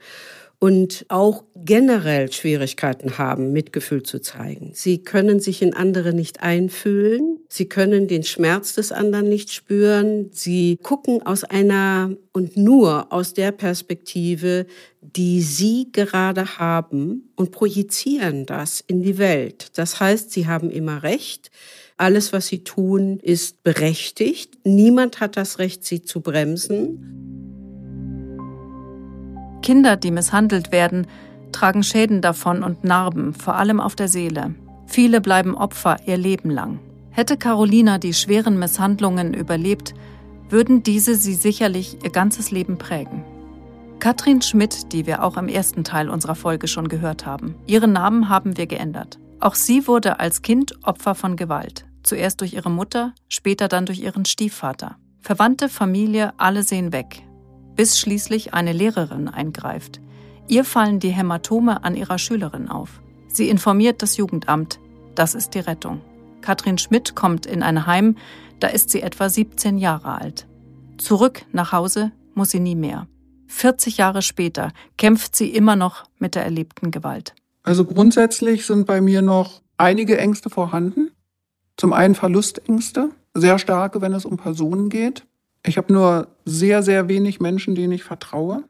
und auch generell Schwierigkeiten haben, Mitgefühl zu zeigen. Sie können sich in andere nicht einfühlen, sie können den Schmerz des anderen nicht spüren, sie gucken aus einer und nur aus der Perspektive, die sie gerade haben und projizieren das in die Welt. Das heißt, sie haben immer recht. Alles, was sie tun, ist berechtigt. Niemand hat das Recht, sie zu bremsen. Kinder, die misshandelt werden, tragen Schäden davon und Narben, vor allem auf der Seele. Viele bleiben Opfer ihr Leben lang. Hätte Carolina die schweren Misshandlungen überlebt, würden diese sie sicherlich ihr ganzes Leben prägen. Katrin Schmidt, die wir auch im ersten Teil unserer Folge schon gehört haben, ihren Namen haben wir geändert. Auch sie wurde als Kind Opfer von Gewalt. Zuerst durch ihre Mutter, später dann durch ihren Stiefvater. Verwandte, Familie, alle sehen weg bis schließlich eine Lehrerin eingreift. Ihr fallen die Hämatome an ihrer Schülerin auf. Sie informiert das Jugendamt. Das ist die Rettung. Katrin Schmidt kommt in ein Heim, da ist sie etwa 17 Jahre alt. Zurück nach Hause muss sie nie mehr. 40 Jahre später kämpft sie immer noch mit der erlebten Gewalt. Also grundsätzlich sind bei mir noch einige Ängste vorhanden. Zum einen Verlustängste, sehr starke, wenn es um Personen geht. Ich habe nur sehr, sehr wenig Menschen, denen ich vertraue.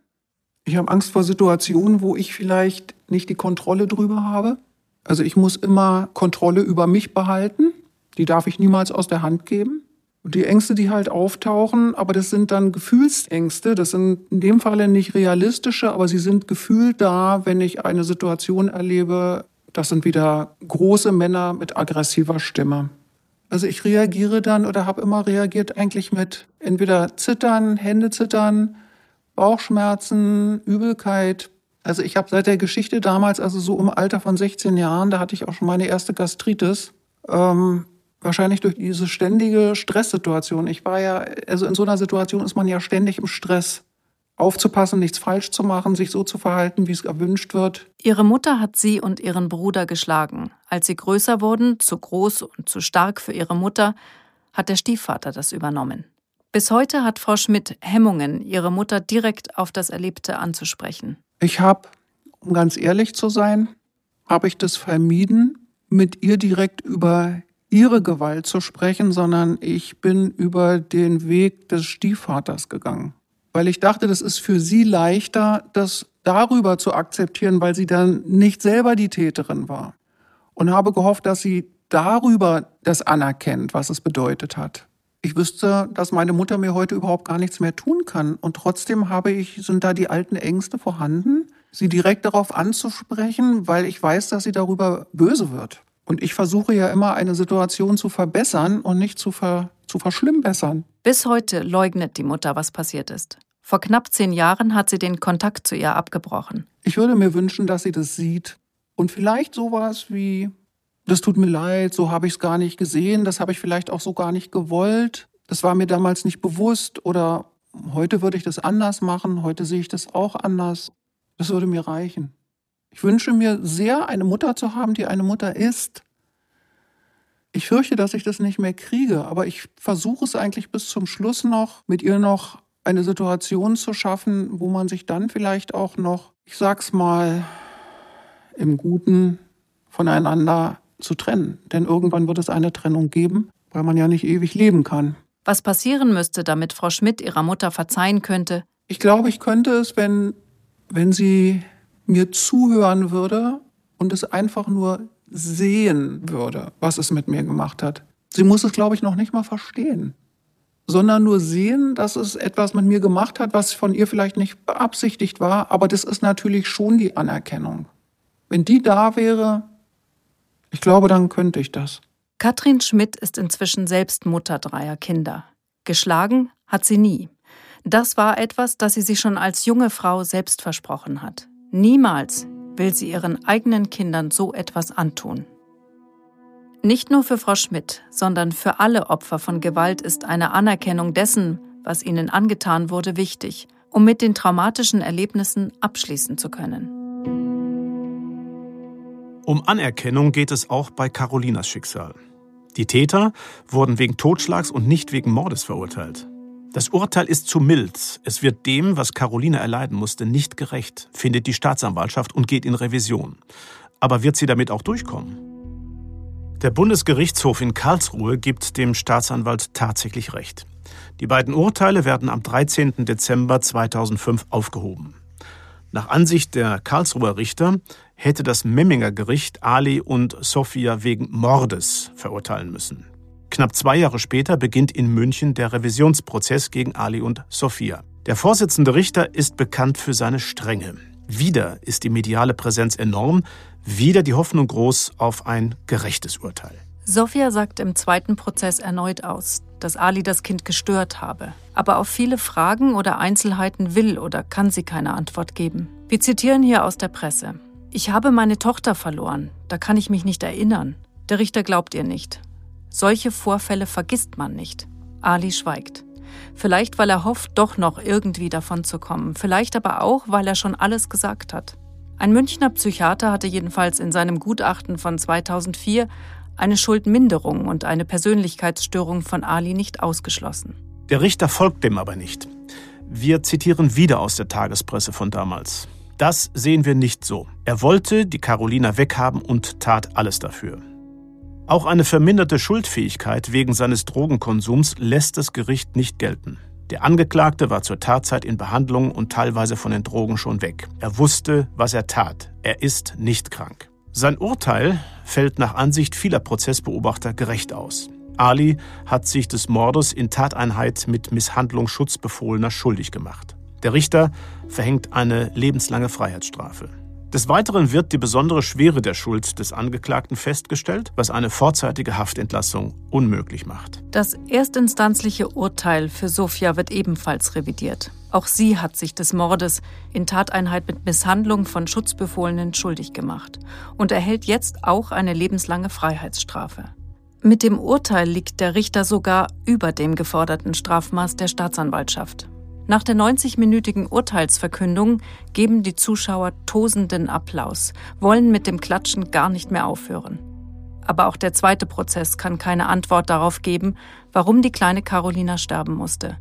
Ich habe Angst vor Situationen, wo ich vielleicht nicht die Kontrolle drüber habe. Also ich muss immer Kontrolle über mich behalten. Die darf ich niemals aus der Hand geben. Und die Ängste, die halt auftauchen, aber das sind dann Gefühlsängste. Das sind in dem Falle nicht realistische, aber sie sind gefühlt da, wenn ich eine Situation erlebe. Das sind wieder große Männer mit aggressiver Stimme. Also ich reagiere dann oder habe immer reagiert eigentlich mit entweder Zittern, Hände zittern, Bauchschmerzen, Übelkeit. Also ich habe seit der Geschichte damals, also so im Alter von 16 Jahren, da hatte ich auch schon meine erste Gastritis. Ähm, wahrscheinlich durch diese ständige Stresssituation. Ich war ja, also in so einer Situation ist man ja ständig im Stress. Aufzupassen, nichts falsch zu machen, sich so zu verhalten, wie es erwünscht wird. Ihre Mutter hat sie und ihren Bruder geschlagen. Als sie größer wurden, zu groß und zu stark für ihre Mutter, hat der Stiefvater das übernommen. Bis heute hat Frau Schmidt Hemmungen, ihre Mutter direkt auf das Erlebte anzusprechen. Ich habe, um ganz ehrlich zu sein, habe ich das vermieden, mit ihr direkt über ihre Gewalt zu sprechen, sondern ich bin über den Weg des Stiefvaters gegangen. Weil ich dachte, das ist für sie leichter, das darüber zu akzeptieren, weil sie dann nicht selber die Täterin war. Und habe gehofft, dass sie darüber das anerkennt, was es bedeutet hat. Ich wüsste, dass meine Mutter mir heute überhaupt gar nichts mehr tun kann. Und trotzdem habe ich, sind da die alten Ängste vorhanden, sie direkt darauf anzusprechen, weil ich weiß, dass sie darüber böse wird. Und ich versuche ja immer, eine Situation zu verbessern und nicht zu, ver, zu verschlimmbessern. Bis heute leugnet die Mutter, was passiert ist. Vor knapp zehn Jahren hat sie den Kontakt zu ihr abgebrochen. Ich würde mir wünschen, dass sie das sieht. Und vielleicht sowas wie, das tut mir leid, so habe ich es gar nicht gesehen, das habe ich vielleicht auch so gar nicht gewollt, das war mir damals nicht bewusst oder heute würde ich das anders machen, heute sehe ich das auch anders. Das würde mir reichen. Ich wünsche mir sehr, eine Mutter zu haben, die eine Mutter ist. Ich fürchte, dass ich das nicht mehr kriege, aber ich versuche es eigentlich bis zum Schluss noch, mit ihr noch eine Situation zu schaffen, wo man sich dann vielleicht auch noch, ich sag's mal, im Guten voneinander zu trennen. Denn irgendwann wird es eine Trennung geben, weil man ja nicht ewig leben kann. Was passieren müsste, damit Frau Schmidt ihrer Mutter verzeihen könnte? Ich glaube, ich könnte es, wenn, wenn sie mir zuhören würde und es einfach nur sehen würde, was es mit mir gemacht hat. Sie muss es, glaube ich, noch nicht mal verstehen, sondern nur sehen, dass es etwas mit mir gemacht hat, was von ihr vielleicht nicht beabsichtigt war, aber das ist natürlich schon die Anerkennung. Wenn die da wäre, ich glaube, dann könnte ich das. Katrin Schmidt ist inzwischen selbst Mutter dreier Kinder. Geschlagen hat sie nie. Das war etwas, das sie sich schon als junge Frau selbst versprochen hat. Niemals will sie ihren eigenen Kindern so etwas antun. Nicht nur für Frau Schmidt, sondern für alle Opfer von Gewalt ist eine Anerkennung dessen, was ihnen angetan wurde, wichtig, um mit den traumatischen Erlebnissen abschließen zu können. Um Anerkennung geht es auch bei Carolinas Schicksal. Die Täter wurden wegen Totschlags und nicht wegen Mordes verurteilt. Das Urteil ist zu mild. Es wird dem, was Carolina erleiden musste, nicht gerecht, findet die Staatsanwaltschaft und geht in Revision. Aber wird sie damit auch durchkommen? Der Bundesgerichtshof in Karlsruhe gibt dem Staatsanwalt tatsächlich recht. Die beiden Urteile werden am 13. Dezember 2005 aufgehoben. Nach Ansicht der Karlsruher Richter hätte das Memminger Gericht Ali und Sophia wegen Mordes verurteilen müssen. Knapp zwei Jahre später beginnt in München der Revisionsprozess gegen Ali und Sophia. Der Vorsitzende Richter ist bekannt für seine Strenge. Wieder ist die mediale Präsenz enorm, wieder die Hoffnung groß auf ein gerechtes Urteil. Sophia sagt im zweiten Prozess erneut aus, dass Ali das Kind gestört habe. Aber auf viele Fragen oder Einzelheiten will oder kann sie keine Antwort geben. Wir zitieren hier aus der Presse. Ich habe meine Tochter verloren, da kann ich mich nicht erinnern. Der Richter glaubt ihr nicht. Solche Vorfälle vergisst man nicht. Ali schweigt. Vielleicht, weil er hofft, doch noch irgendwie davon zu kommen. Vielleicht aber auch, weil er schon alles gesagt hat. Ein Münchner Psychiater hatte jedenfalls in seinem Gutachten von 2004 eine Schuldminderung und eine Persönlichkeitsstörung von Ali nicht ausgeschlossen. Der Richter folgt dem aber nicht. Wir zitieren wieder aus der Tagespresse von damals. Das sehen wir nicht so. Er wollte die Carolina weghaben und tat alles dafür. Auch eine verminderte Schuldfähigkeit wegen seines Drogenkonsums lässt das Gericht nicht gelten. Der Angeklagte war zur Tatzeit in Behandlung und teilweise von den Drogen schon weg. Er wusste, was er tat. Er ist nicht krank. Sein Urteil fällt nach Ansicht vieler Prozessbeobachter gerecht aus. Ali hat sich des Mordes in Tateinheit mit Misshandlung Schutzbefohlener schuldig gemacht. Der Richter verhängt eine lebenslange Freiheitsstrafe. Des Weiteren wird die besondere Schwere der Schuld des Angeklagten festgestellt, was eine vorzeitige Haftentlassung unmöglich macht. Das erstinstanzliche Urteil für Sofia wird ebenfalls revidiert. Auch sie hat sich des Mordes in Tateinheit mit Misshandlung von Schutzbefohlenen schuldig gemacht und erhält jetzt auch eine lebenslange Freiheitsstrafe. Mit dem Urteil liegt der Richter sogar über dem geforderten Strafmaß der Staatsanwaltschaft. Nach der 90-minütigen Urteilsverkündung geben die Zuschauer tosenden Applaus, wollen mit dem Klatschen gar nicht mehr aufhören. Aber auch der zweite Prozess kann keine Antwort darauf geben, warum die kleine Carolina sterben musste.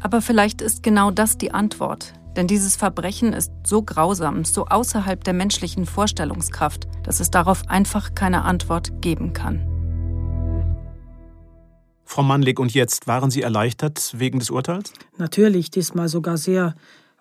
Aber vielleicht ist genau das die Antwort, denn dieses Verbrechen ist so grausam, so außerhalb der menschlichen Vorstellungskraft, dass es darauf einfach keine Antwort geben kann. Frau Mannlig, und jetzt waren Sie erleichtert wegen des Urteils? Natürlich, diesmal sogar sehr.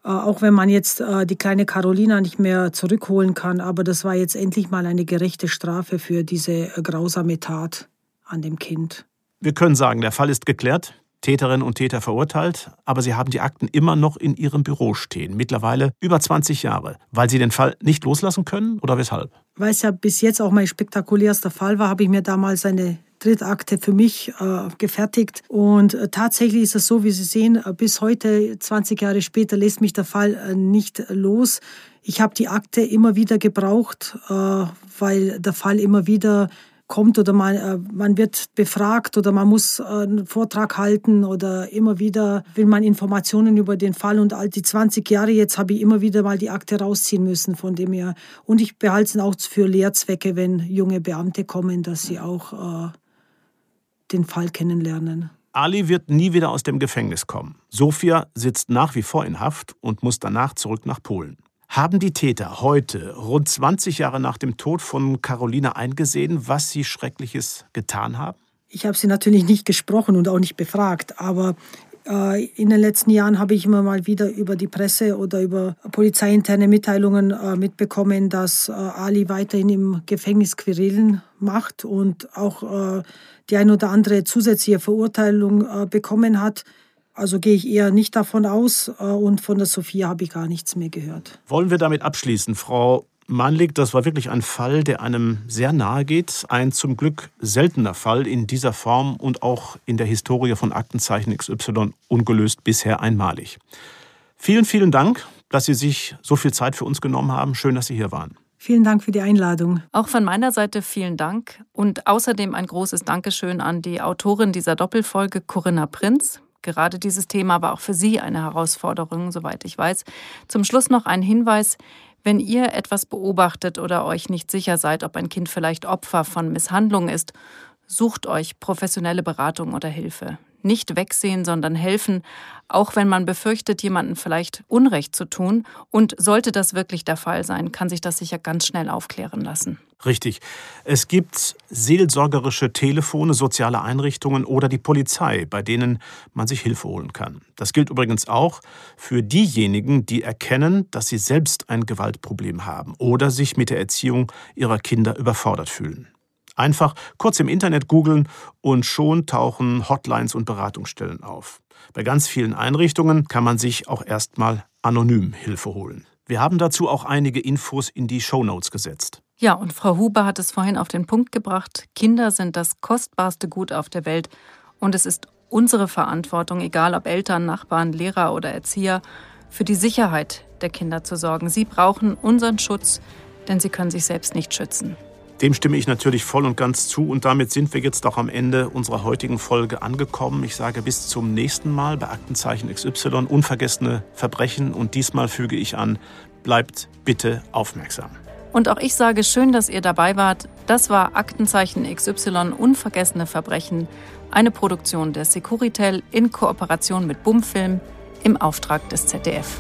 Äh, auch wenn man jetzt äh, die kleine Carolina nicht mehr zurückholen kann, aber das war jetzt endlich mal eine gerechte Strafe für diese äh, grausame Tat an dem Kind. Wir können sagen, der Fall ist geklärt. Täterin und Täter verurteilt, aber sie haben die Akten immer noch in ihrem Büro stehen, mittlerweile über 20 Jahre, weil sie den Fall nicht loslassen können oder weshalb? Weil es ja bis jetzt auch mein spektakulärster Fall war, habe ich mir damals eine Drittakte für mich äh, gefertigt. Und äh, tatsächlich ist es so, wie Sie sehen, äh, bis heute, 20 Jahre später, lässt mich der Fall äh, nicht los. Ich habe die Akte immer wieder gebraucht, weil der Fall immer wieder kommt oder man, man wird befragt oder man muss einen Vortrag halten oder immer wieder will man Informationen über den Fall und all die 20 Jahre jetzt habe ich immer wieder mal die Akte rausziehen müssen von dem her. Und ich behalte es auch für Lehrzwecke, wenn junge Beamte kommen, dass sie auch den Fall kennenlernen. Ali wird nie wieder aus dem Gefängnis kommen. Sofia sitzt nach wie vor in Haft und muss danach zurück nach Polen. Haben die Täter heute, rund 20 Jahre nach dem Tod von Carolina, eingesehen, was sie Schreckliches getan haben? Ich habe sie natürlich nicht gesprochen und auch nicht befragt, aber in den letzten Jahren habe ich immer mal wieder über die Presse oder über polizeiinterne Mitteilungen äh, mitbekommen, dass äh, Ali weiterhin im Gefängnis Querelen macht und auch die ein oder andere zusätzliche Verurteilung bekommen hat. Also gehe ich eher nicht davon aus und von der Sophia habe ich gar nichts mehr gehört. Wollen wir damit abschließen, Frau Manlik, das war wirklich ein Fall, der einem sehr nahe geht. Ein zum Glück seltener Fall in dieser Form und auch in der Historie von Aktenzeichen XY ungelöst bisher einmalig. Vielen, vielen Dank, dass Sie sich so viel Zeit für uns genommen haben. Schön, dass Sie hier waren. Vielen Dank für die Einladung. Auch von meiner Seite vielen Dank und außerdem ein großes Dankeschön an die Autorin dieser Doppelfolge, Corinna Prinz. Gerade dieses Thema war auch für Sie eine Herausforderung, soweit ich weiß. Zum Schluss noch ein Hinweis. Wenn ihr etwas beobachtet oder euch nicht sicher seid, ob ein Kind vielleicht Opfer von Misshandlung ist, sucht euch professionelle Beratung oder Hilfe nicht wegsehen, sondern helfen, auch wenn man befürchtet, jemandem vielleicht Unrecht zu tun. Und sollte das wirklich der Fall sein, kann sich das sicher ganz schnell aufklären lassen. Richtig. Es gibt seelsorgerische Telefone, soziale Einrichtungen oder die Polizei, bei denen man sich Hilfe holen kann. Das gilt übrigens auch für diejenigen, die erkennen, dass sie selbst ein Gewaltproblem haben oder sich mit der Erziehung ihrer Kinder überfordert fühlen. Einfach kurz im Internet googeln und schon tauchen Hotlines und Beratungsstellen auf. Bei ganz vielen Einrichtungen kann man sich auch erstmal anonym Hilfe holen. Wir haben dazu auch einige Infos in die Show Notes gesetzt. Ja, und Frau Huber hat es vorhin auf den Punkt gebracht. Kinder sind das kostbarste Gut auf der Welt. Und es ist unsere Verantwortung, egal ob Eltern, Nachbarn, Lehrer oder Erzieher, für die Sicherheit der Kinder zu sorgen. Sie brauchen unseren Schutz, denn sie können sich selbst nicht schützen. Dem stimme ich natürlich voll und ganz zu und damit sind wir jetzt auch am Ende unserer heutigen Folge angekommen. Ich sage bis zum nächsten Mal bei Aktenzeichen XY unvergessene Verbrechen und diesmal füge ich an, bleibt bitte aufmerksam. Und auch ich sage schön, dass ihr dabei wart. Das war Aktenzeichen XY Unvergessene Verbrechen, eine Produktion der Securitel in Kooperation mit Bumfilm im Auftrag des ZDF.